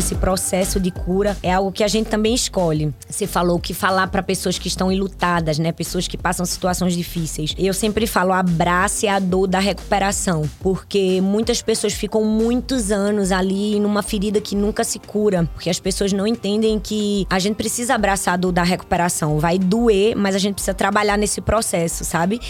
esse processo de cura é algo que a gente também escolhe. Você falou que falar para pessoas que estão enlutadas, né? Pessoas que passam situações difíceis. Eu sempre falo, abrace a dor da recuperação, porque muitas pessoas ficam muitos anos ali numa ferida que nunca se cura, porque as pessoas não entendem que a gente precisa abraçar a dor da recuperação. Vai doer, mas a gente precisa trabalhar nesse processo, sabe?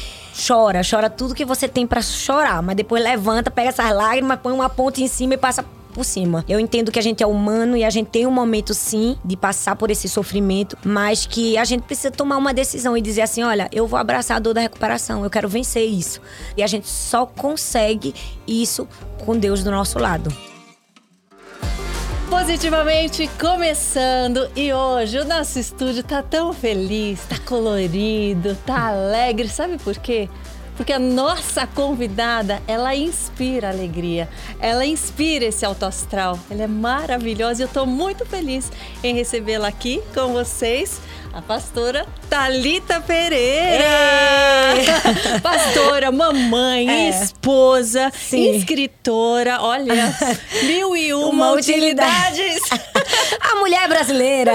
Chora, chora tudo que você tem para chorar, mas depois levanta, pega essas lágrimas, põe uma ponte em cima e passa por cima. Eu entendo que a gente é humano e a gente tem um momento sim de passar por esse sofrimento, mas que a gente precisa tomar uma decisão e dizer assim: olha, eu vou abraçar a dor da recuperação, eu quero vencer isso. E a gente só consegue isso com Deus do nosso lado. Positivamente começando e hoje o nosso estúdio tá tão feliz, tá colorido, tá alegre. Sabe por quê? Porque a nossa convidada, ela inspira alegria, ela inspira esse alto astral, ela é maravilhosa e eu estou muito feliz em recebê-la aqui com vocês a pastora Talita Pereira. pastora, mamãe, é. esposa, Sim. escritora, olha, mil e uma, uma utilidades. a mulher brasileira.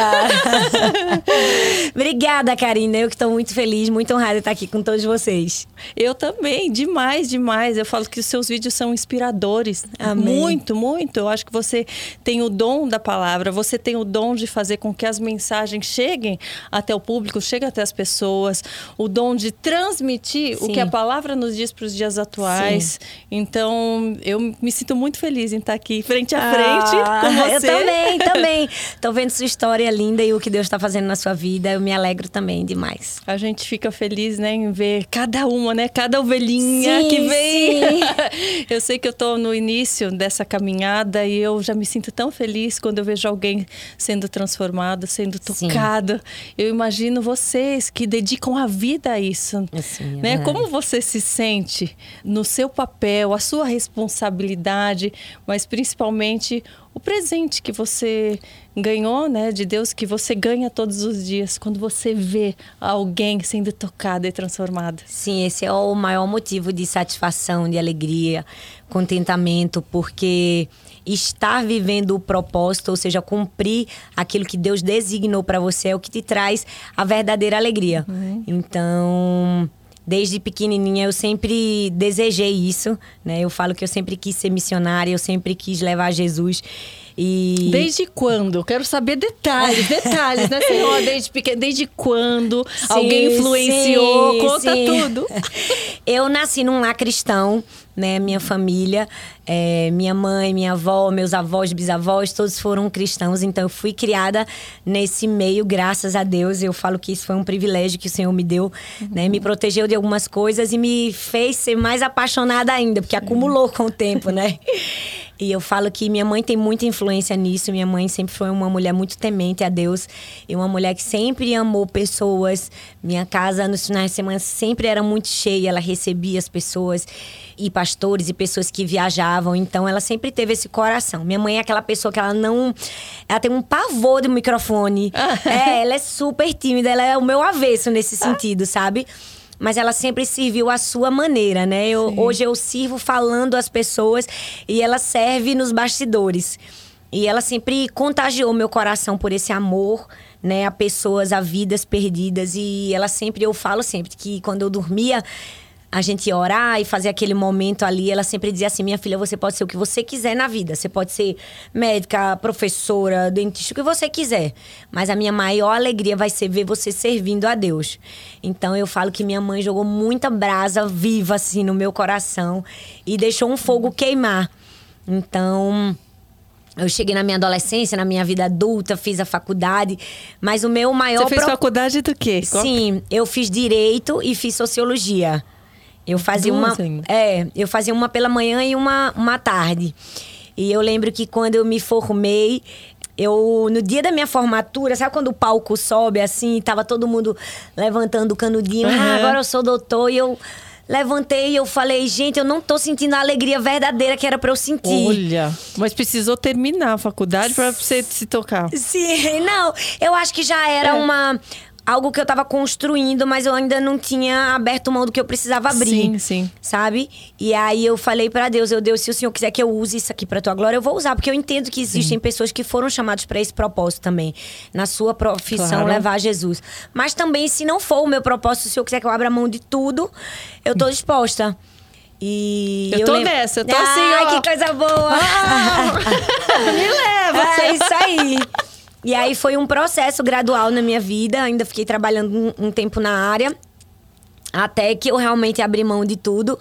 Obrigada, Karina. Eu que estou muito feliz, muito honrada de estar aqui com todos vocês. Eu também, demais, demais. Eu falo que os seus vídeos são inspiradores. Amém. Muito, muito. Eu acho que você tem o dom da palavra, você tem o dom de fazer com que as mensagens cheguem até o público, chega até as pessoas, o dom de transmitir Sim. o que a palavra nos diz para os dias atuais. Sim. Então, eu me sinto muito feliz em estar aqui frente a frente ah, com você. Eu também, também. Tô vendo sua história linda e o que Deus está fazendo na sua vida. Eu me alegro também demais. A gente fica feliz, né, em ver cada uma, né, cada ovelhinha sim, que vem. eu sei que eu tô no início dessa caminhada e eu já me sinto tão feliz quando eu vejo alguém sendo transformado, sendo tocado. Eu imagino vocês que dedicam a vida a isso. Assim, é né? Como você se sente no seu papel, a sua responsabilidade, mas principalmente o presente que você ganhou, né, de Deus, que você ganha todos os dias, quando você vê alguém sendo tocado e transformado. Sim, esse é o maior motivo de satisfação, de alegria, contentamento, porque estar vivendo o propósito, ou seja, cumprir aquilo que Deus designou para você é o que te traz a verdadeira alegria. Uhum. Então, desde pequenininha eu sempre desejei isso, né? Eu falo que eu sempre quis ser missionária, eu sempre quis levar Jesus. E... Desde quando? Quero saber detalhes, detalhes, né, senhor? Desde pequeno, desde quando sim, alguém influenciou? Sim, Conta sim. tudo. Eu nasci num lar cristão, né? Minha família, é, minha mãe, minha avó, meus avós, bisavós, todos foram cristãos. Então, eu fui criada nesse meio, graças a Deus. Eu falo que isso foi um privilégio que o Senhor me deu, né? Me protegeu de algumas coisas e me fez ser mais apaixonada ainda, porque acumulou com o tempo, né? E eu falo que minha mãe tem muita influência nisso. Minha mãe sempre foi uma mulher muito temente a Deus e uma mulher que sempre amou pessoas. Minha casa nos finais de semana sempre era muito cheia, ela recebia as pessoas e pastores e pessoas que viajavam. Então ela sempre teve esse coração. Minha mãe é aquela pessoa que ela não. Ela tem um pavor do microfone. é, ela é super tímida, ela é o meu avesso nesse sentido, sabe? Mas ela sempre serviu à sua maneira, né? Eu, hoje eu sirvo falando às pessoas e ela serve nos bastidores. E ela sempre contagiou meu coração por esse amor, né, a pessoas, a vidas perdidas. E ela sempre, eu falo sempre que quando eu dormia, a gente orar e fazer aquele momento ali, ela sempre dizia assim: minha filha, você pode ser o que você quiser na vida. Você pode ser médica, professora, dentista, o que você quiser. Mas a minha maior alegria vai ser ver você servindo a Deus. Então eu falo que minha mãe jogou muita brasa viva assim no meu coração e deixou um fogo queimar. Então. Eu cheguei na minha adolescência, na minha vida adulta, fiz a faculdade, mas o meu maior. Você fez pro... faculdade do quê? Sim, eu fiz direito e fiz sociologia. Eu fazia Duas uma. Ainda. É, eu fazia uma pela manhã e uma, uma tarde. E eu lembro que quando eu me formei, eu, no dia da minha formatura, sabe quando o palco sobe assim, tava todo mundo levantando o canudinho, uhum. ah, agora eu sou doutor, e eu levantei e eu falei, gente, eu não tô sentindo a alegria verdadeira que era para eu sentir. Olha, mas precisou terminar a faculdade para você se tocar. Sim, não, eu acho que já era é. uma algo que eu tava construindo, mas eu ainda não tinha aberto mão do que eu precisava abrir. Sim, sim. Sabe? E aí eu falei para Deus, eu Deus, se o Senhor quiser que eu use isso aqui para tua glória, eu vou usar, porque eu entendo que existem sim. pessoas que foram chamadas para esse propósito também, na sua profissão claro. levar Jesus. Mas também se não for o meu propósito, se o Senhor quiser que eu abra mão de tudo, eu tô disposta. E eu, eu tô nessa, eu tô assim, Ai, que coisa boa! Ah, me leva! É isso aí. E aí foi um processo gradual na minha vida. Ainda fiquei trabalhando um, um tempo na área. Até que eu realmente abri mão de tudo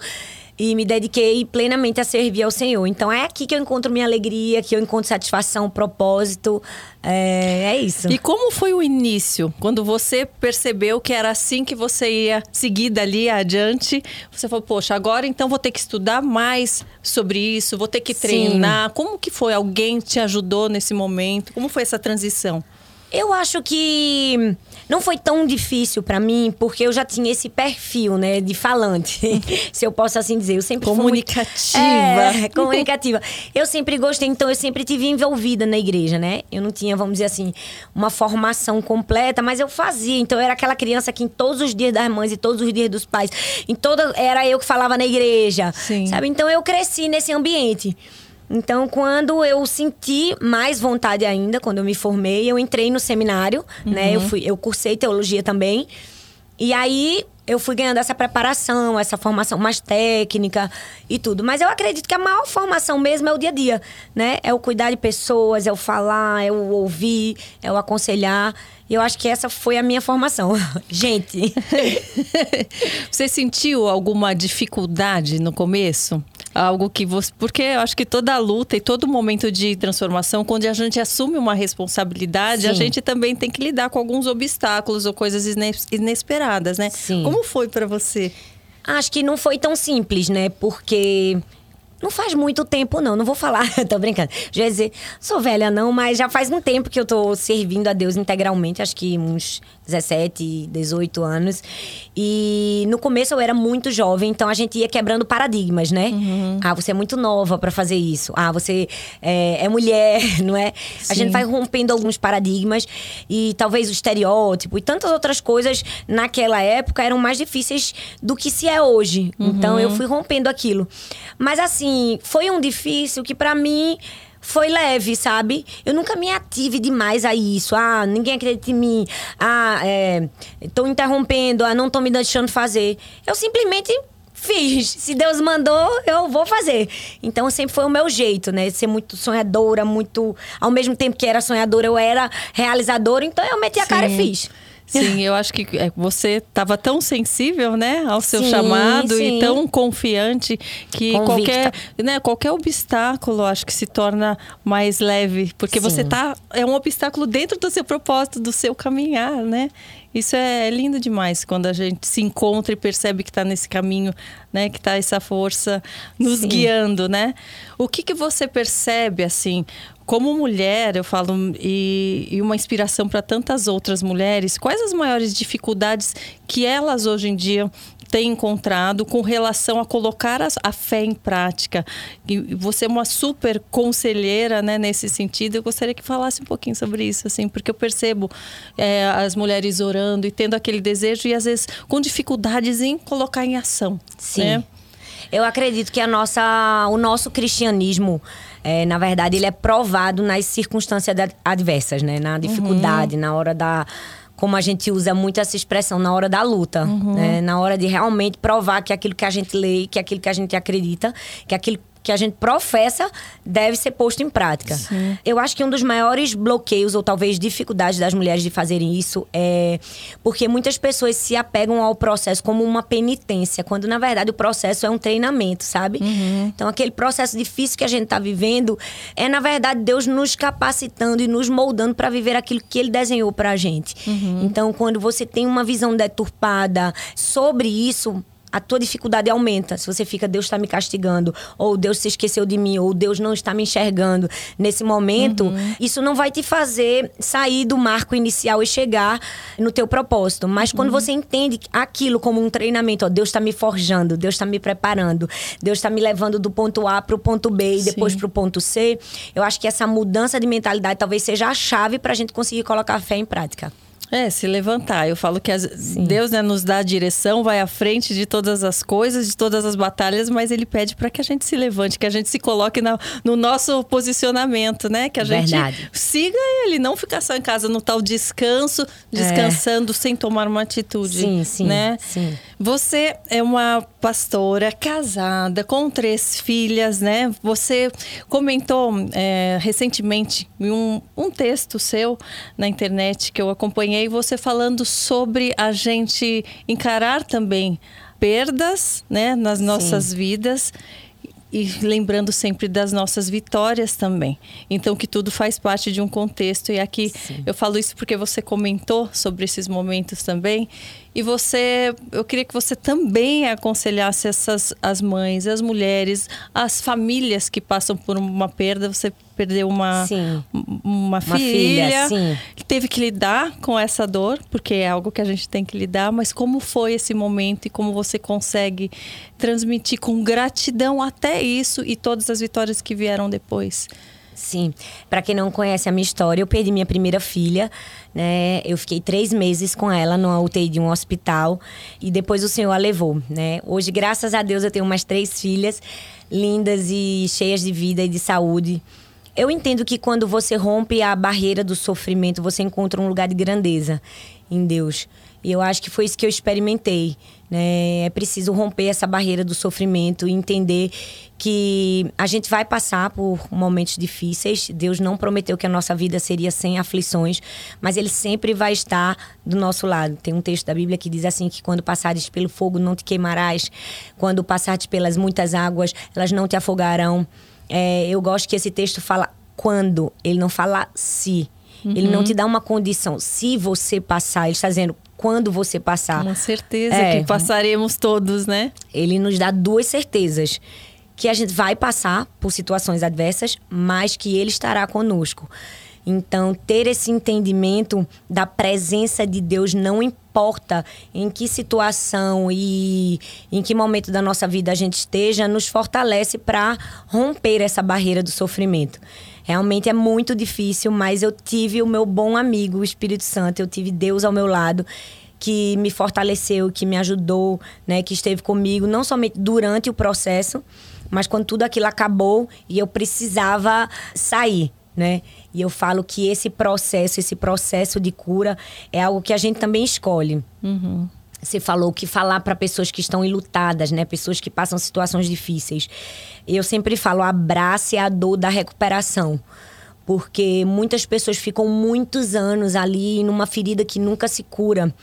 e me dediquei plenamente a servir ao Senhor. Então é aqui que eu encontro minha alegria, que eu encontro satisfação, propósito. É, é, isso. E como foi o início? Quando você percebeu que era assim que você ia seguir dali adiante, você falou, poxa, agora então vou ter que estudar mais sobre isso, vou ter que treinar. Sim. Como que foi? Alguém te ajudou nesse momento? Como foi essa transição? Eu acho que não foi tão difícil para mim, porque eu já tinha esse perfil, né, de falante, se eu posso assim dizer. Eu sempre comunicativa. Fui muito, é, comunicativa. Eu sempre gostei, então eu sempre tive envolvida na igreja, né? Eu não tinha, vamos dizer assim, uma formação completa, mas eu fazia. Então eu era aquela criança que em todos os dias das mães e todos os dias dos pais, em toda era eu que falava na igreja, Sim. sabe? Então eu cresci nesse ambiente. Então, quando eu senti mais vontade ainda, quando eu me formei, eu entrei no seminário, uhum. né? Eu, fui, eu cursei teologia também. E aí eu fui ganhando essa preparação, essa formação mais técnica e tudo. Mas eu acredito que a maior formação mesmo é o dia a dia, né? É o cuidar de pessoas, é o falar, é o ouvir, é o aconselhar. E eu acho que essa foi a minha formação. Gente. Você sentiu alguma dificuldade no começo? Algo que você. Porque eu acho que toda luta e todo momento de transformação, quando a gente assume uma responsabilidade, Sim. a gente também tem que lidar com alguns obstáculos ou coisas inesperadas, né? Sim. Como foi para você? Acho que não foi tão simples, né? Porque não faz muito tempo, não. Não vou falar, tô brincando. Já ia dizer, sou velha, não, mas já faz um tempo que eu tô servindo a Deus integralmente, acho que uns 17, 18 anos. E no começo eu era muito jovem, então a gente ia quebrando paradigmas, né? Uhum. Ah, você é muito nova para fazer isso. Ah, você é, é mulher, não é? Sim. A gente vai rompendo alguns paradigmas e talvez o estereótipo e tantas outras coisas naquela época eram mais difíceis do que se é hoje. Uhum. Então eu fui rompendo aquilo. Mas assim, foi um difícil que para mim foi leve, sabe? Eu nunca me ative demais a isso. Ah, ninguém acredita em mim. Ah, é, tô interrompendo. Ah, não tô me deixando fazer. Eu simplesmente fiz. Se Deus mandou, eu vou fazer. Então sempre foi o meu jeito, né? Ser muito sonhadora, muito. Ao mesmo tempo que era sonhadora, eu era realizadora. Então eu meti a Sim. cara e fiz. Sim, eu acho que é, você estava tão sensível, né, ao seu sim, chamado sim. e tão confiante que qualquer, né, qualquer obstáculo acho que se torna mais leve, porque sim. você tá é um obstáculo dentro do seu propósito, do seu caminhar, né? Isso é lindo demais quando a gente se encontra e percebe que está nesse caminho, né? Que está essa força nos guiando, né? O que, que você percebe, assim, como mulher, eu falo, e, e uma inspiração para tantas outras mulheres, quais as maiores dificuldades que elas hoje em dia têm encontrado com relação a colocar a, a, fé em prática? E você é uma super conselheira né, nesse sentido. Eu gostaria que falasse um pouquinho sobre isso, assim, porque eu percebo é, as mulheres orando e tendo aquele desejo e às vezes com dificuldades em colocar em ação. Sim. Né? Eu acredito que a nossa, o nosso cristianismo é, na verdade, ele é provado nas circunstâncias adversas, né? Na dificuldade, uhum. na hora da como a gente usa muito essa expressão na hora da luta, uhum. né? na hora de realmente provar que aquilo que a gente lê, que aquilo que a gente acredita, que aquilo que a gente professa deve ser posto em prática. Sim. Eu acho que um dos maiores bloqueios ou talvez dificuldades das mulheres de fazerem isso é porque muitas pessoas se apegam ao processo como uma penitência, quando na verdade o processo é um treinamento, sabe? Uhum. Então aquele processo difícil que a gente está vivendo é na verdade Deus nos capacitando e nos moldando para viver aquilo que ele desenhou para a gente. Uhum. Então quando você tem uma visão deturpada sobre isso, a tua dificuldade aumenta. Se você fica, Deus está me castigando, ou Deus se esqueceu de mim, ou Deus não está me enxergando nesse momento, uhum. isso não vai te fazer sair do marco inicial e chegar no teu propósito. Mas quando uhum. você entende aquilo como um treinamento, ó, Deus está me forjando, Deus está me preparando, Deus está me levando do ponto A para o ponto B e depois para o ponto C, eu acho que essa mudança de mentalidade talvez seja a chave para a gente conseguir colocar a fé em prática. É, se levantar. Eu falo que as, Deus né, nos dá a direção, vai à frente de todas as coisas, de todas as batalhas, mas Ele pede para que a gente se levante, que a gente se coloque na, no nosso posicionamento, né? Que a Verdade. gente siga Ele, não ficar só em casa no tal descanso, descansando é. sem tomar uma atitude. Sim, sim, né? sim. Você é uma pastora casada com três filhas, né? Você comentou é, recentemente em um, um texto seu na internet que eu acompanhei, você falando sobre a gente encarar também perdas, né, nas nossas Sim. vidas e lembrando sempre das nossas vitórias também. Então, que tudo faz parte de um contexto. E aqui Sim. eu falo isso porque você comentou sobre esses momentos também. E você, eu queria que você também aconselhasse essas as mães, as mulheres, as famílias que passam por uma perda. Você perdeu uma uma, uma, filha, filha que teve que lidar com essa dor, porque é algo que a gente tem que lidar. Mas como foi esse momento e como você consegue transmitir com gratidão até isso e todas as vitórias que vieram depois? Sim. Para quem não conhece a minha história, eu perdi minha primeira filha, né? Eu fiquei três meses com ela numa UTI de um hospital e depois o Senhor a levou, né? Hoje, graças a Deus, eu tenho umas três filhas lindas e cheias de vida e de saúde. Eu entendo que quando você rompe a barreira do sofrimento, você encontra um lugar de grandeza em Deus. E eu acho que foi isso que eu experimentei. Né? É preciso romper essa barreira do sofrimento e entender que a gente vai passar por momentos difíceis. Deus não prometeu que a nossa vida seria sem aflições, mas Ele sempre vai estar do nosso lado. Tem um texto da Bíblia que diz assim: que quando passares pelo fogo não te queimarás, quando passares pelas muitas águas, elas não te afogarão. É, eu gosto que esse texto fala quando, ele não fala se. Uhum. Ele não uhum. te dá uma condição. Se você passar, ele está dizendo quando você passar. Uma certeza é, que passaremos todos, né? Ele nos dá duas certezas. Que a gente vai passar por situações adversas, mas que ele estará conosco. Então, ter esse entendimento da presença de Deus não importa em que situação e em que momento da nossa vida a gente esteja, nos fortalece para romper essa barreira do sofrimento. Realmente é muito difícil, mas eu tive o meu bom amigo, o Espírito Santo, eu tive Deus ao meu lado que me fortaleceu, que me ajudou, né, que esteve comigo não somente durante o processo, mas quando tudo aquilo acabou e eu precisava sair, né? E eu falo que esse processo, esse processo de cura é algo que a gente também escolhe. Uhum. Você falou que falar para pessoas que estão enlutadas, né? Pessoas que passam situações difíceis. Eu sempre falo, abrace a dor da recuperação. Porque muitas pessoas ficam muitos anos ali numa ferida que nunca se cura.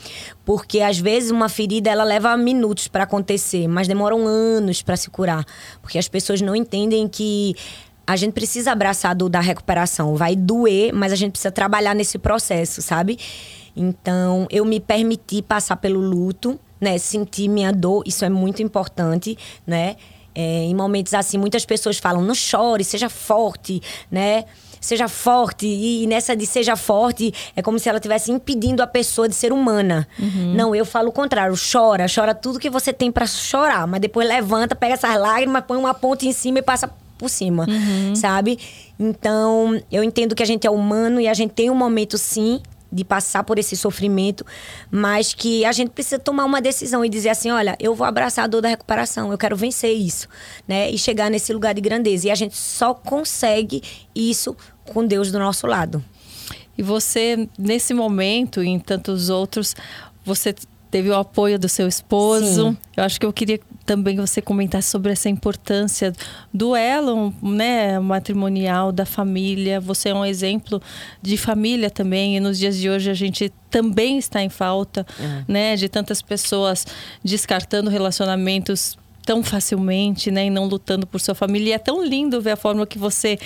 Porque às vezes uma ferida ela leva minutos para acontecer, mas demoram anos para se curar. Porque as pessoas não entendem que a gente precisa abraçar a dor da recuperação. Vai doer, mas a gente precisa trabalhar nesse processo, sabe? Então, eu me permiti passar pelo luto, né? Sentir minha dor, isso é muito importante, né? É, em momentos assim, muitas pessoas falam, não chore, seja forte, né? Seja forte. E nessa de seja forte, é como se ela estivesse impedindo a pessoa de ser humana. Uhum. Não, eu falo o contrário. Chora, chora tudo que você tem para chorar. Mas depois levanta, pega essas lágrimas, põe uma ponte em cima e passa por cima, uhum. sabe? Então, eu entendo que a gente é humano e a gente tem um momento, sim, de passar por esse sofrimento, mas que a gente precisa tomar uma decisão e dizer assim, olha, eu vou abraçar a dor da recuperação, eu quero vencer isso, né? E chegar nesse lugar de grandeza. E a gente só consegue isso com Deus do nosso lado. E você, nesse momento e em tantos outros, você teve o apoio do seu esposo. Sim. Eu acho que eu queria também que você comentasse sobre essa importância do elo, né, matrimonial da família. Você é um exemplo de família também e nos dias de hoje a gente também está em falta, é. né, de tantas pessoas descartando relacionamentos tão facilmente, né, e não lutando por sua família. E é tão lindo ver a forma que você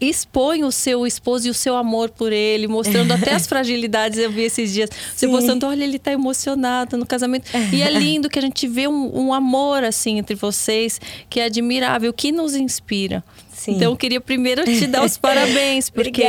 expõe o seu esposo e o seu amor por ele, mostrando até as fragilidades. Eu vi esses dias você mostrando, olha, ele está emocionado no casamento. E é lindo que a gente vê um, um amor assim entre vocês que é admirável, que nos inspira. Sim. Então eu queria primeiro te dar os parabéns porque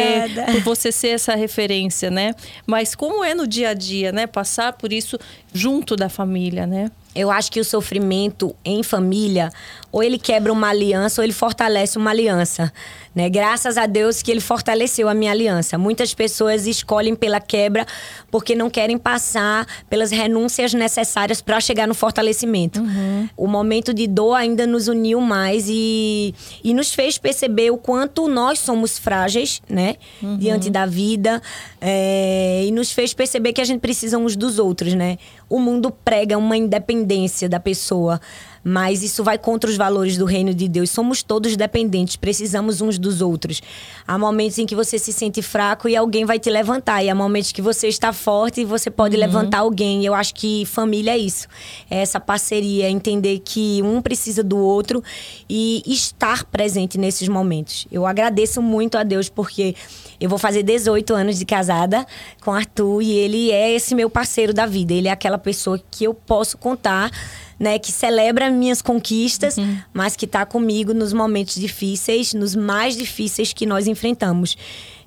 por você ser essa referência, né? Mas como é no dia a dia, né? Passar por isso junto da família, né? Eu acho que o sofrimento em família, ou ele quebra uma aliança, ou ele fortalece uma aliança. Né? Graças a Deus que ele fortaleceu a minha aliança. Muitas pessoas escolhem pela quebra porque não querem passar pelas renúncias necessárias para chegar no fortalecimento. Uhum. O momento de dor ainda nos uniu mais e, e nos fez perceber o quanto nós somos frágeis, né? Uhum. Diante da vida. É, e nos fez perceber que a gente precisa uns dos outros, né? O mundo prega uma independência da pessoa mas isso vai contra os valores do reino de Deus. Somos todos dependentes, precisamos uns dos outros. Há momentos em que você se sente fraco e alguém vai te levantar, e há momentos que você está forte e você pode uhum. levantar alguém. Eu acho que família é isso. É essa parceria, entender que um precisa do outro e estar presente nesses momentos. Eu agradeço muito a Deus porque eu vou fazer 18 anos de casada com Arthur e ele é esse meu parceiro da vida. Ele é aquela pessoa que eu posso contar né, que celebra minhas conquistas, uhum. mas que está comigo nos momentos difíceis, nos mais difíceis que nós enfrentamos.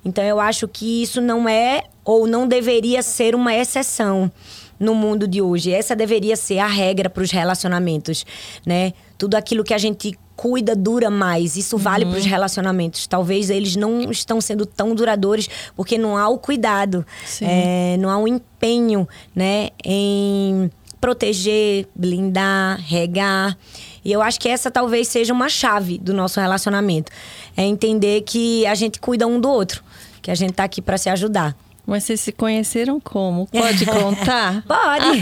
Então eu acho que isso não é ou não deveria ser uma exceção no mundo de hoje. Essa deveria ser a regra para os relacionamentos, né? Tudo aquilo que a gente cuida dura mais. Isso vale uhum. para os relacionamentos. Talvez eles não estão sendo tão duradouros porque não há o cuidado, é, não há o empenho, né, em proteger, blindar, regar. E eu acho que essa talvez seja uma chave do nosso relacionamento. É entender que a gente cuida um do outro, que a gente tá aqui para se ajudar. Mas vocês se conheceram como? Pode contar? Pode.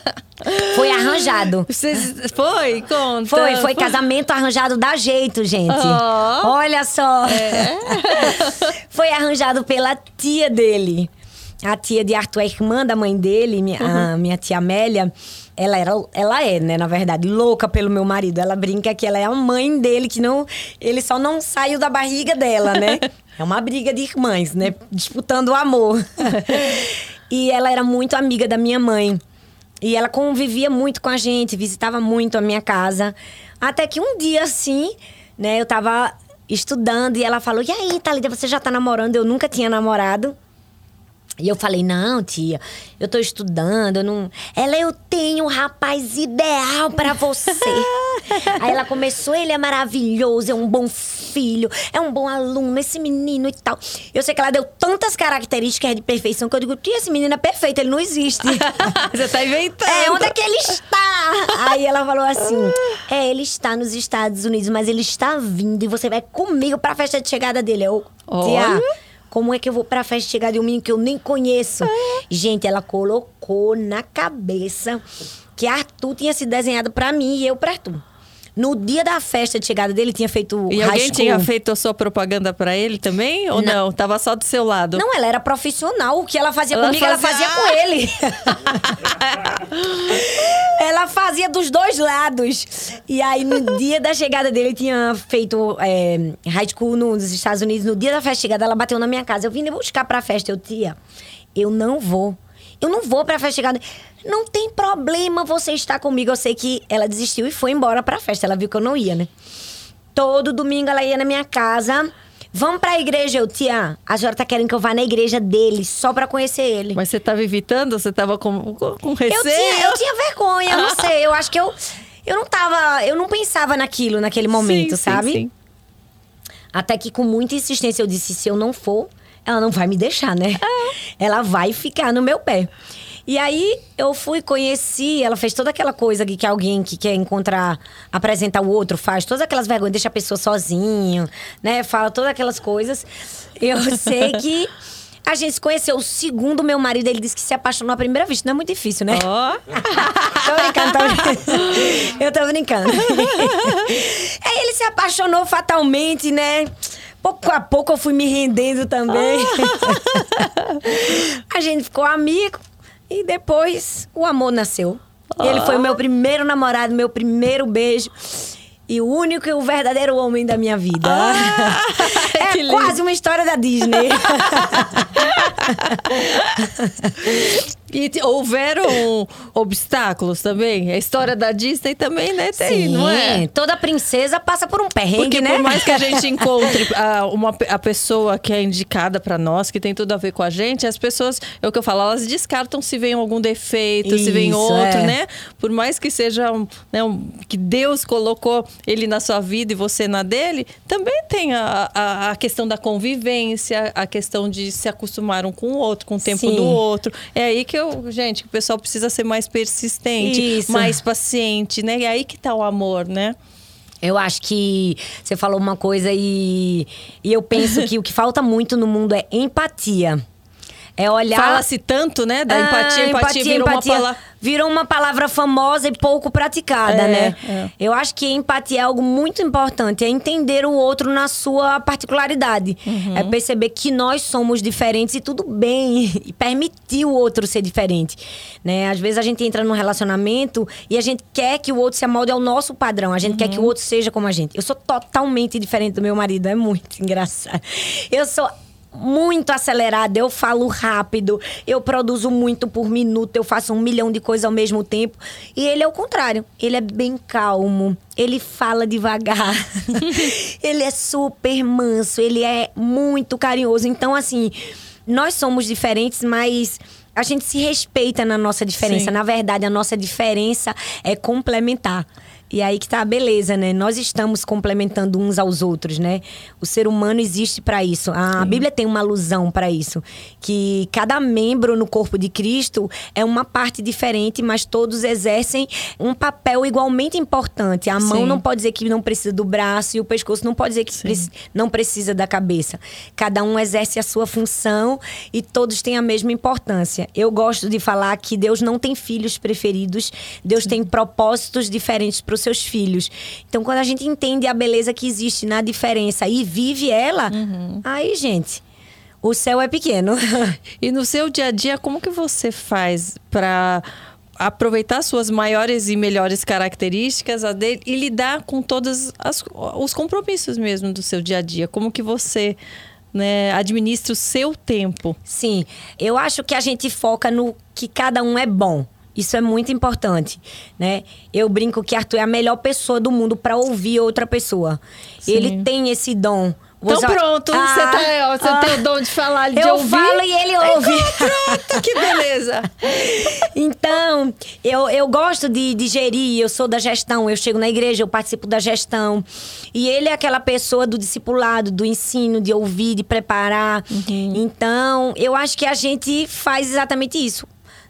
foi arranjado. Vocês... Foi? Conta. Foi, foi casamento arranjado da jeito, gente. Oh. Olha só. É. foi arranjado pela tia dele a tia de Arthur, a irmã da mãe dele, minha, uhum. a minha tia Amélia, ela era, ela é, né, na verdade, louca pelo meu marido. Ela brinca que ela é a mãe dele, que não, ele só não saiu da barriga dela, né? É uma briga de irmãs, né? Disputando o amor. e ela era muito amiga da minha mãe. E ela convivia muito com a gente, visitava muito a minha casa. Até que um dia, assim, né, eu tava estudando e ela falou: E aí, Thalita, você já tá namorando? Eu nunca tinha namorado. E eu falei, não, tia, eu tô estudando, eu não. Ela, eu tenho um rapaz ideal para você. Aí ela começou, ele é maravilhoso, é um bom filho, é um bom aluno, esse menino e tal. Eu sei que ela deu tantas características de perfeição que eu digo, tia, esse menino é perfeito, ele não existe. Você tá inventando. É, onde é que ele está? Aí ela falou assim: é, ele está nos Estados Unidos, mas ele está vindo e você vai comigo pra festa de chegada dele. Eu, tia. Olha. Como é que eu vou pra festa chegar de um menino que eu nem conheço? É. Gente, ela colocou na cabeça que Arthur tinha se desenhado para mim e eu pra Arthur. No dia da festa de chegada dele, tinha feito E alguém tinha feito a sua propaganda para ele também? Ou não. não? Tava só do seu lado? Não, ela era profissional. O que ela fazia ela comigo, fazia... ela fazia com ele. ela fazia dos dois lados. E aí, no dia da chegada dele, tinha feito é, high school nos Estados Unidos. No dia da festa de chegada, ela bateu na minha casa. Eu vim buscar pra festa. Eu, tia, eu não vou. Eu não vou pra festa de chegada. Não tem problema você estar comigo. Eu sei que ela desistiu e foi embora pra festa. Ela viu que eu não ia, né? Todo domingo ela ia na minha casa. Vamos pra igreja, eu, tia. A senhora tá querendo que eu vá na igreja dele, só pra conhecer ele. Mas você tava evitando? Você tava com, com receio? Eu tinha, eu tinha vergonha, eu não sei. Eu acho que eu. Eu não tava. Eu não pensava naquilo naquele momento, sim, sabe? Sim, sim. Até que com muita insistência eu disse: se eu não for, ela não vai me deixar, né? Ah. Ela vai ficar no meu pé. E aí eu fui, conheci, ela fez toda aquela coisa que, alguém que quer encontrar, apresentar o outro, faz todas aquelas vergonhas, deixa a pessoa sozinho, né? Fala todas aquelas coisas. Eu sei que. A gente se conheceu. O segundo, meu marido, ele disse que se apaixonou à primeira vista. Não é muito difícil, né? Oh. tô brincando, tô brincando. Eu tô brincando. Aí ele se apaixonou fatalmente, né? Pouco a pouco eu fui me rendendo também. a gente ficou amigo. E depois o amor nasceu. Ah. Ele foi o meu primeiro namorado, meu primeiro beijo. E o único e o verdadeiro homem da minha vida. Ah, é quase uma história da Disney. E houveram obstáculos também. A história da Disney também, né? Tem, Sim, não é? Toda princesa passa por um perrengue, Porque né? por mais que a gente encontre a, uma, a pessoa que é indicada para nós, que tem tudo a ver com a gente, as pessoas, é o que eu falo, elas descartam se vem algum defeito, se vem Isso, outro, é. né? Por mais que seja um, né, um- que Deus colocou ele na sua vida e você na dele, também tem a, a, a questão da convivência, a questão de se acostumar um com o outro, com o tempo Sim. do outro. É aí que eu, gente, o pessoal precisa ser mais persistente, Isso. mais paciente, né? E aí que tá o amor, né? Eu acho que você falou uma coisa e, e eu penso que o que falta muito no mundo é empatia. É olhar. Fala-se tanto, né? Da Ah, empatia, empatia, virou empatia. uma palavra. Virou uma palavra famosa e pouco praticada, É, né? é. Eu acho que empatia é algo muito importante, é entender o outro na sua particularidade. Uhum. É perceber que nós somos diferentes e tudo bem, e permitir o outro ser diferente, né? Às vezes a gente entra num relacionamento e a gente quer que o outro se amolde ao nosso padrão, a gente quer Uhum. que o outro seja como a gente. Eu sou totalmente diferente do meu marido, é muito engraçado. Eu sou muito acelerada, eu falo rápido, eu produzo muito por minuto, eu faço um milhão de coisas ao mesmo tempo. E ele é o contrário, ele é bem calmo, ele fala devagar, ele é super manso, ele é muito carinhoso. Então, assim, nós somos diferentes, mas. A gente se respeita na nossa diferença. Sim. Na verdade, a nossa diferença é complementar. E aí que tá a beleza, né? Nós estamos complementando uns aos outros, né? O ser humano existe para isso. A Bíblia tem uma alusão para isso, que cada membro no corpo de Cristo é uma parte diferente, mas todos exercem um papel igualmente importante. A mão Sim. não pode dizer que não precisa do braço e o pescoço não pode dizer que preci- não precisa da cabeça. Cada um exerce a sua função e todos têm a mesma importância. Eu gosto de falar que Deus não tem filhos preferidos, Deus tem propósitos diferentes para os seus filhos. Então, quando a gente entende a beleza que existe na diferença e vive ela, aí, gente, o céu é pequeno. E no seu dia a dia, como que você faz para aproveitar suas maiores e melhores características dele e lidar com todos os compromissos mesmo do seu dia a dia? Como que você né, administra o seu tempo? Sim, eu acho que a gente foca no que cada um é bom. Isso é muito importante, né? Eu brinco que Arthur é a melhor pessoa do mundo para ouvir outra pessoa. Sim. Ele tem esse dom. Então pronto, Ah, você, tá, você ah. tem o dom de falar, de Eu ouvir. falo e ele ouve. Pronto, que beleza. Então, eu, eu gosto de, de gerir, eu sou da gestão, eu chego na igreja, eu participo da gestão. E ele é aquela pessoa do discipulado, do ensino, de ouvir, de preparar. Então, eu acho que a gente faz exatamente isso.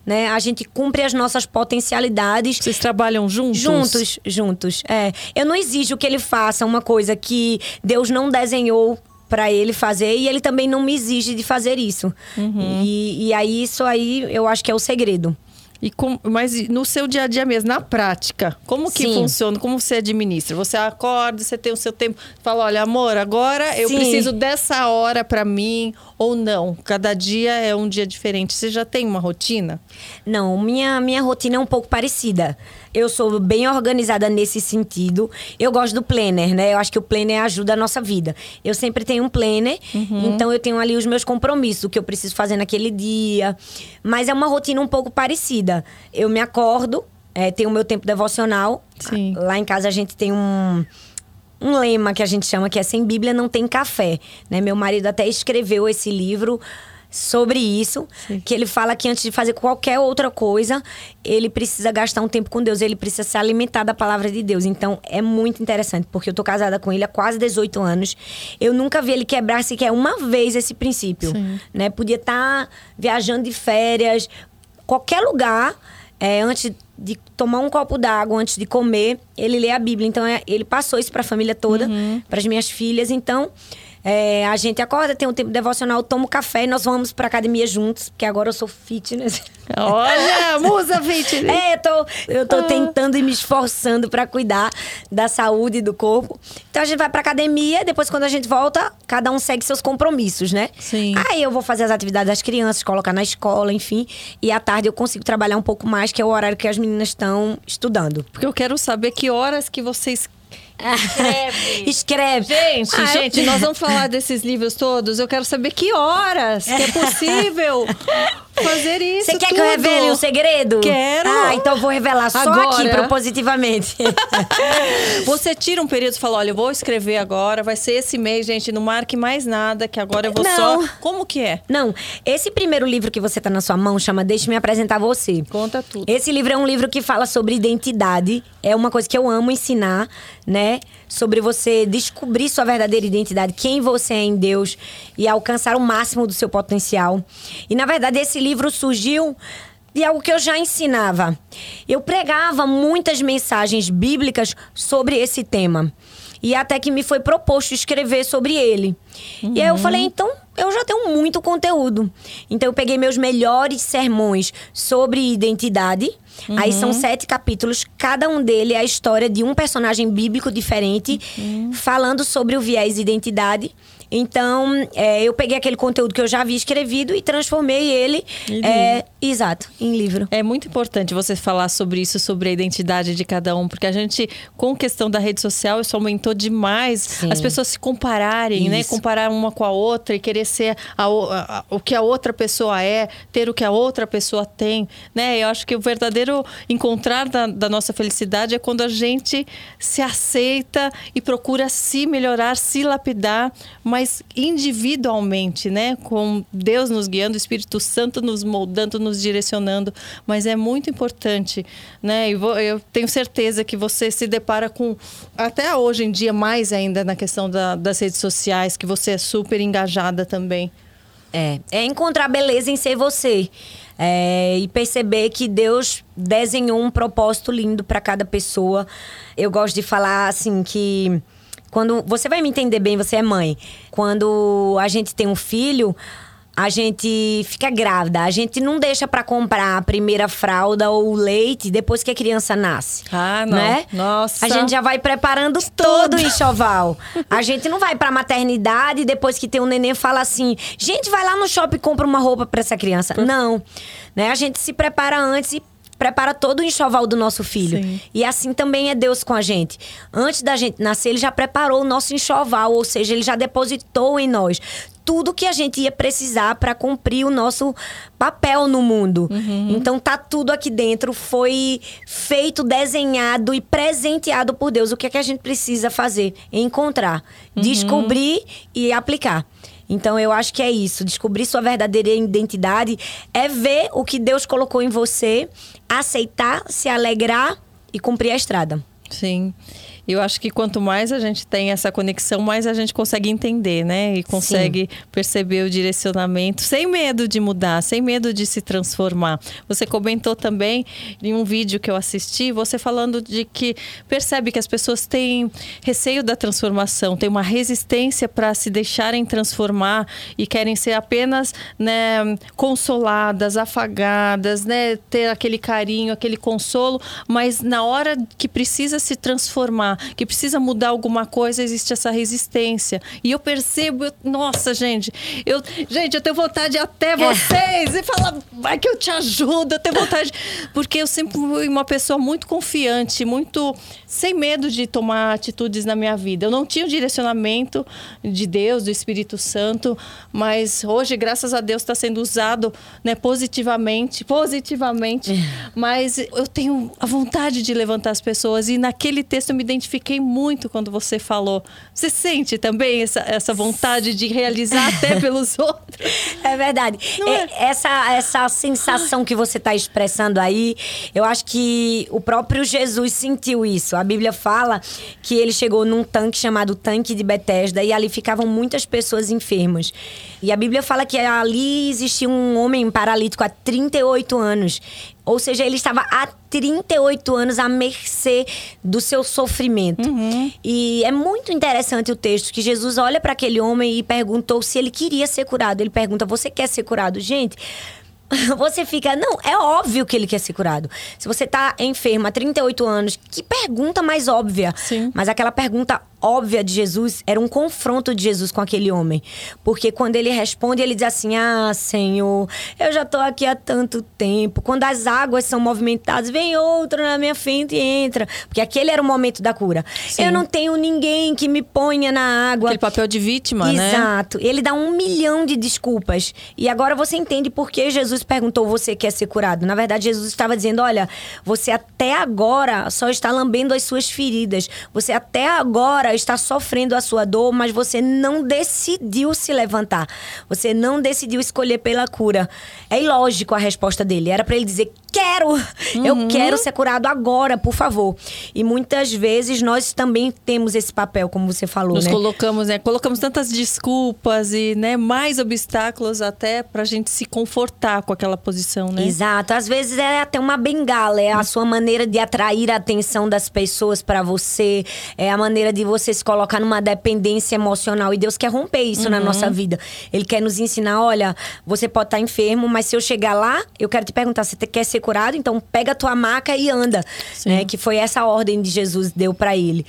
Né? A gente cumpre as nossas potencialidades. Vocês trabalham juntos? Juntos, juntos. É. Eu não exijo que ele faça uma coisa que Deus não desenhou pra ele fazer e ele também não me exige de fazer isso. Uhum. E, e aí, isso aí eu acho que é o segredo. E com- mas no seu dia a dia mesmo, na prática, como que Sim. funciona? Como você administra? Você acorda, você tem o seu tempo, fala, olha, amor, agora eu Sim. preciso dessa hora pra mim ou não? Cada dia é um dia diferente. Você já tem uma rotina? Não, minha, minha rotina é um pouco parecida. Eu sou bem organizada nesse sentido. Eu gosto do planner, né? Eu acho que o planner ajuda a nossa vida. Eu sempre tenho um planner, então eu tenho ali os meus compromissos, o que eu preciso fazer naquele dia. Mas é uma rotina um pouco parecida. Eu me acordo, é, tenho o meu tempo devocional. Sim. Lá em casa a gente tem um um lema que a gente chama que é sem Bíblia não tem café, né? Meu marido até escreveu esse livro sobre isso, que ele fala que antes de fazer qualquer outra coisa, ele precisa gastar um tempo com Deus, ele precisa se alimentar da palavra de Deus. Então, é muito interessante, porque eu tô casada com ele há quase 18 anos. Eu nunca vi ele quebrar sequer uma vez esse princípio, Sim. né? Podia estar viajando de férias, qualquer lugar, é, antes de tomar um copo d'água, antes de comer, ele lê a Bíblia. Então, é, ele passou isso para a família toda, para as minhas filhas. Então, é, a gente acorda, tem um tempo devocional, toma um café e nós vamos para academia juntos, porque agora eu sou fitness. Olha, musa fitness. É, eu tô, eu tô Ah. tentando e me esforçando para cuidar da saúde e do corpo. Então a gente vai pra academia, depois quando a gente volta, cada um segue seus compromissos, né? Sim. Aí eu vou fazer as atividades das crianças, colocar na escola, enfim. E à tarde eu consigo trabalhar um pouco mais, que é o horário que as meninas estão estudando. Porque eu quero saber que horas que vocês escrevem. Escreve. Gente, Ah, eu- gente, nós vamos falar desses livros todos. Eu quero saber que horas que é possível fazer isso. Você quer tudo. que eu revele o segredo? Quero. Ah, então eu vou revelar só Agora. aqui, propositivamente. Você tira um período e fala: olha, eu vou escrever agora, vai ser esse mês, gente, não marque mais nada, que agora eu vou Não. só. Como que é? Não, esse primeiro livro que você tá na sua mão chama Deixe-me apresentar você. Conta tudo. Esse livro é um livro que fala sobre identidade. É uma coisa que eu amo ensinar, né? Sobre você descobrir sua verdadeira identidade, quem você é em Deus e alcançar o máximo do seu potencial. E na verdade esse livro surgiu de algo que eu já ensinava. Eu pregava muitas mensagens bíblicas sobre esse tema. E até que me foi proposto escrever sobre ele. E aí eu falei, então eu já tenho muito conteúdo. Então eu peguei meus melhores sermões sobre identidade. Aí são sete capítulos, cada um dele é a história de um personagem bíblico diferente, falando sobre o viés identidade. Então, é, eu peguei aquele conteúdo que eu já havia escrevido e transformei ele, Em é, exato, em livro. É muito importante você falar sobre isso, sobre a identidade de cada um, porque a gente, com questão da rede social, isso aumentou demais. Sim. As pessoas se compararem, né? Isso. Comparar uma com a outra e querer ser a o- a- o que a outra pessoa é, ter o que a outra pessoa tem, né? Eu acho que o verdadeiro encontrar da, da nossa felicidade é quando a gente se aceita e procura se melhorar, se lapidar, mas individualmente, né? Com Deus nos guiando, o Espírito Santo nos moldando, nos direcionando. Mas é muito importante, né? E eu tenho certeza que você se depara com, até hoje em dia, mais ainda na questão da- das redes sociais, que você é super engajada também. É, é encontrar beleza em ser você. É, e perceber que Deus desenhou um propósito lindo para cada pessoa. Eu gosto de falar assim que quando você vai me entender bem, você é mãe. Quando a gente tem um filho, a gente fica grávida, a gente não deixa para comprar a primeira fralda ou o leite depois que a criança nasce. Ah, não. Né? Nossa. A gente já vai preparando todo o enxoval. A gente não vai pra maternidade depois que tem um neném fala assim: gente, vai lá no shopping e compra uma roupa pra essa criança. Não. Né? A gente se prepara antes e prepara todo o enxoval do nosso filho. Sim. E assim também é Deus com a gente. Antes da gente nascer, ele já preparou o nosso enxoval, ou seja, ele já depositou em nós tudo que a gente ia precisar para cumprir o nosso papel no mundo. Então tá tudo aqui dentro, foi feito, desenhado e presenteado por Deus. O que é que a gente precisa fazer? Encontrar, descobrir e aplicar. Então eu acho que é isso. Descobrir sua verdadeira identidade é ver o que Deus colocou em você, aceitar, se alegrar e cumprir a estrada. Sim. Eu acho que quanto mais a gente tem essa conexão, mais a gente consegue entender, né? E consegue perceber o direcionamento sem medo de mudar, sem medo de se transformar. Você comentou também em um vídeo que eu assisti, você falando de que percebe que as pessoas têm receio da transformação, têm uma resistência para se deixarem transformar e querem ser apenas né, consoladas, afagadas, né? Ter aquele carinho, aquele consolo, mas na hora que precisa se transformar, que precisa mudar alguma coisa, existe essa resistência. E eu percebo, eu- nossa, gente, eu, gente, eu tenho vontade de até vocês e falar, vai que eu te ajudo, eu tenho vontade. Porque eu sempre fui uma pessoa muito confiante, muito sem medo de tomar atitudes na minha vida. Eu não tinha o direcionamento de Deus, do Espírito Santo, mas hoje, graças a Deus, está sendo usado né, positivamente, positivamente. Mas eu tenho a vontade de levantar as pessoas e naquele texto eu me identifiquei muito quando você falou. Você sente também essa, essa vontade de realizar até pelos outros? É verdade. Não É- Essa, essa sensação que você está expressando aí, eu acho que o próprio Jesus sentiu isso. A Bíblia fala que ele chegou num tanque chamado Tanque de Betesda e ali ficavam muitas pessoas enfermas. E a Bíblia fala que ali existia um homem paralítico há 38 anos. Ou seja, ele estava há 38 anos à mercê do seu sofrimento. E é muito interessante o texto que Jesus olha para aquele homem e perguntou se ele queria ser curado. Ele pergunta: Você quer ser curado? Gente. Você fica, não, é óbvio que ele quer ser curado. Se você tá enferma há 38 anos, que pergunta mais óbvia. Sim. Mas aquela pergunta óbvia de Jesus era um confronto de Jesus com aquele homem. Porque quando ele responde, ele diz assim: Ah, Senhor, eu já estou aqui há tanto tempo. Quando as águas são movimentadas, vem outro na minha frente e entra. Porque aquele era o momento da cura. Sim. Eu não tenho ninguém que me ponha na água. Aquele papel de vítima, Exato. né? Exato. Ele dá um milhão de desculpas. E agora você entende por que Jesus perguntou: Você quer ser curado? Na verdade, Jesus estava dizendo: Olha, você até agora só está lambendo as suas feridas. Você até agora está sofrendo a sua dor, mas você não decidiu se levantar. Você não decidiu escolher pela cura. É ilógico a resposta dele. Era para ele dizer: quero, uhum. eu quero ser curado agora, por favor. E muitas vezes nós também temos esse papel, como você falou, Nos né? colocamos, né? Colocamos tantas desculpas e, né, mais obstáculos até pra gente se confortar com aquela posição, né? Exato. Às vezes é até uma bengala, é a sua maneira de atrair a atenção das pessoas para você, é a maneira de você se colocar numa dependência emocional e Deus quer romper isso uhum. na nossa vida. Ele quer nos ensinar, olha, você pode estar enfermo, mas se eu chegar lá, eu quero te perguntar, você quer ser curado? Então pega a tua maca e anda, né? Que foi essa ordem de Jesus deu para ele.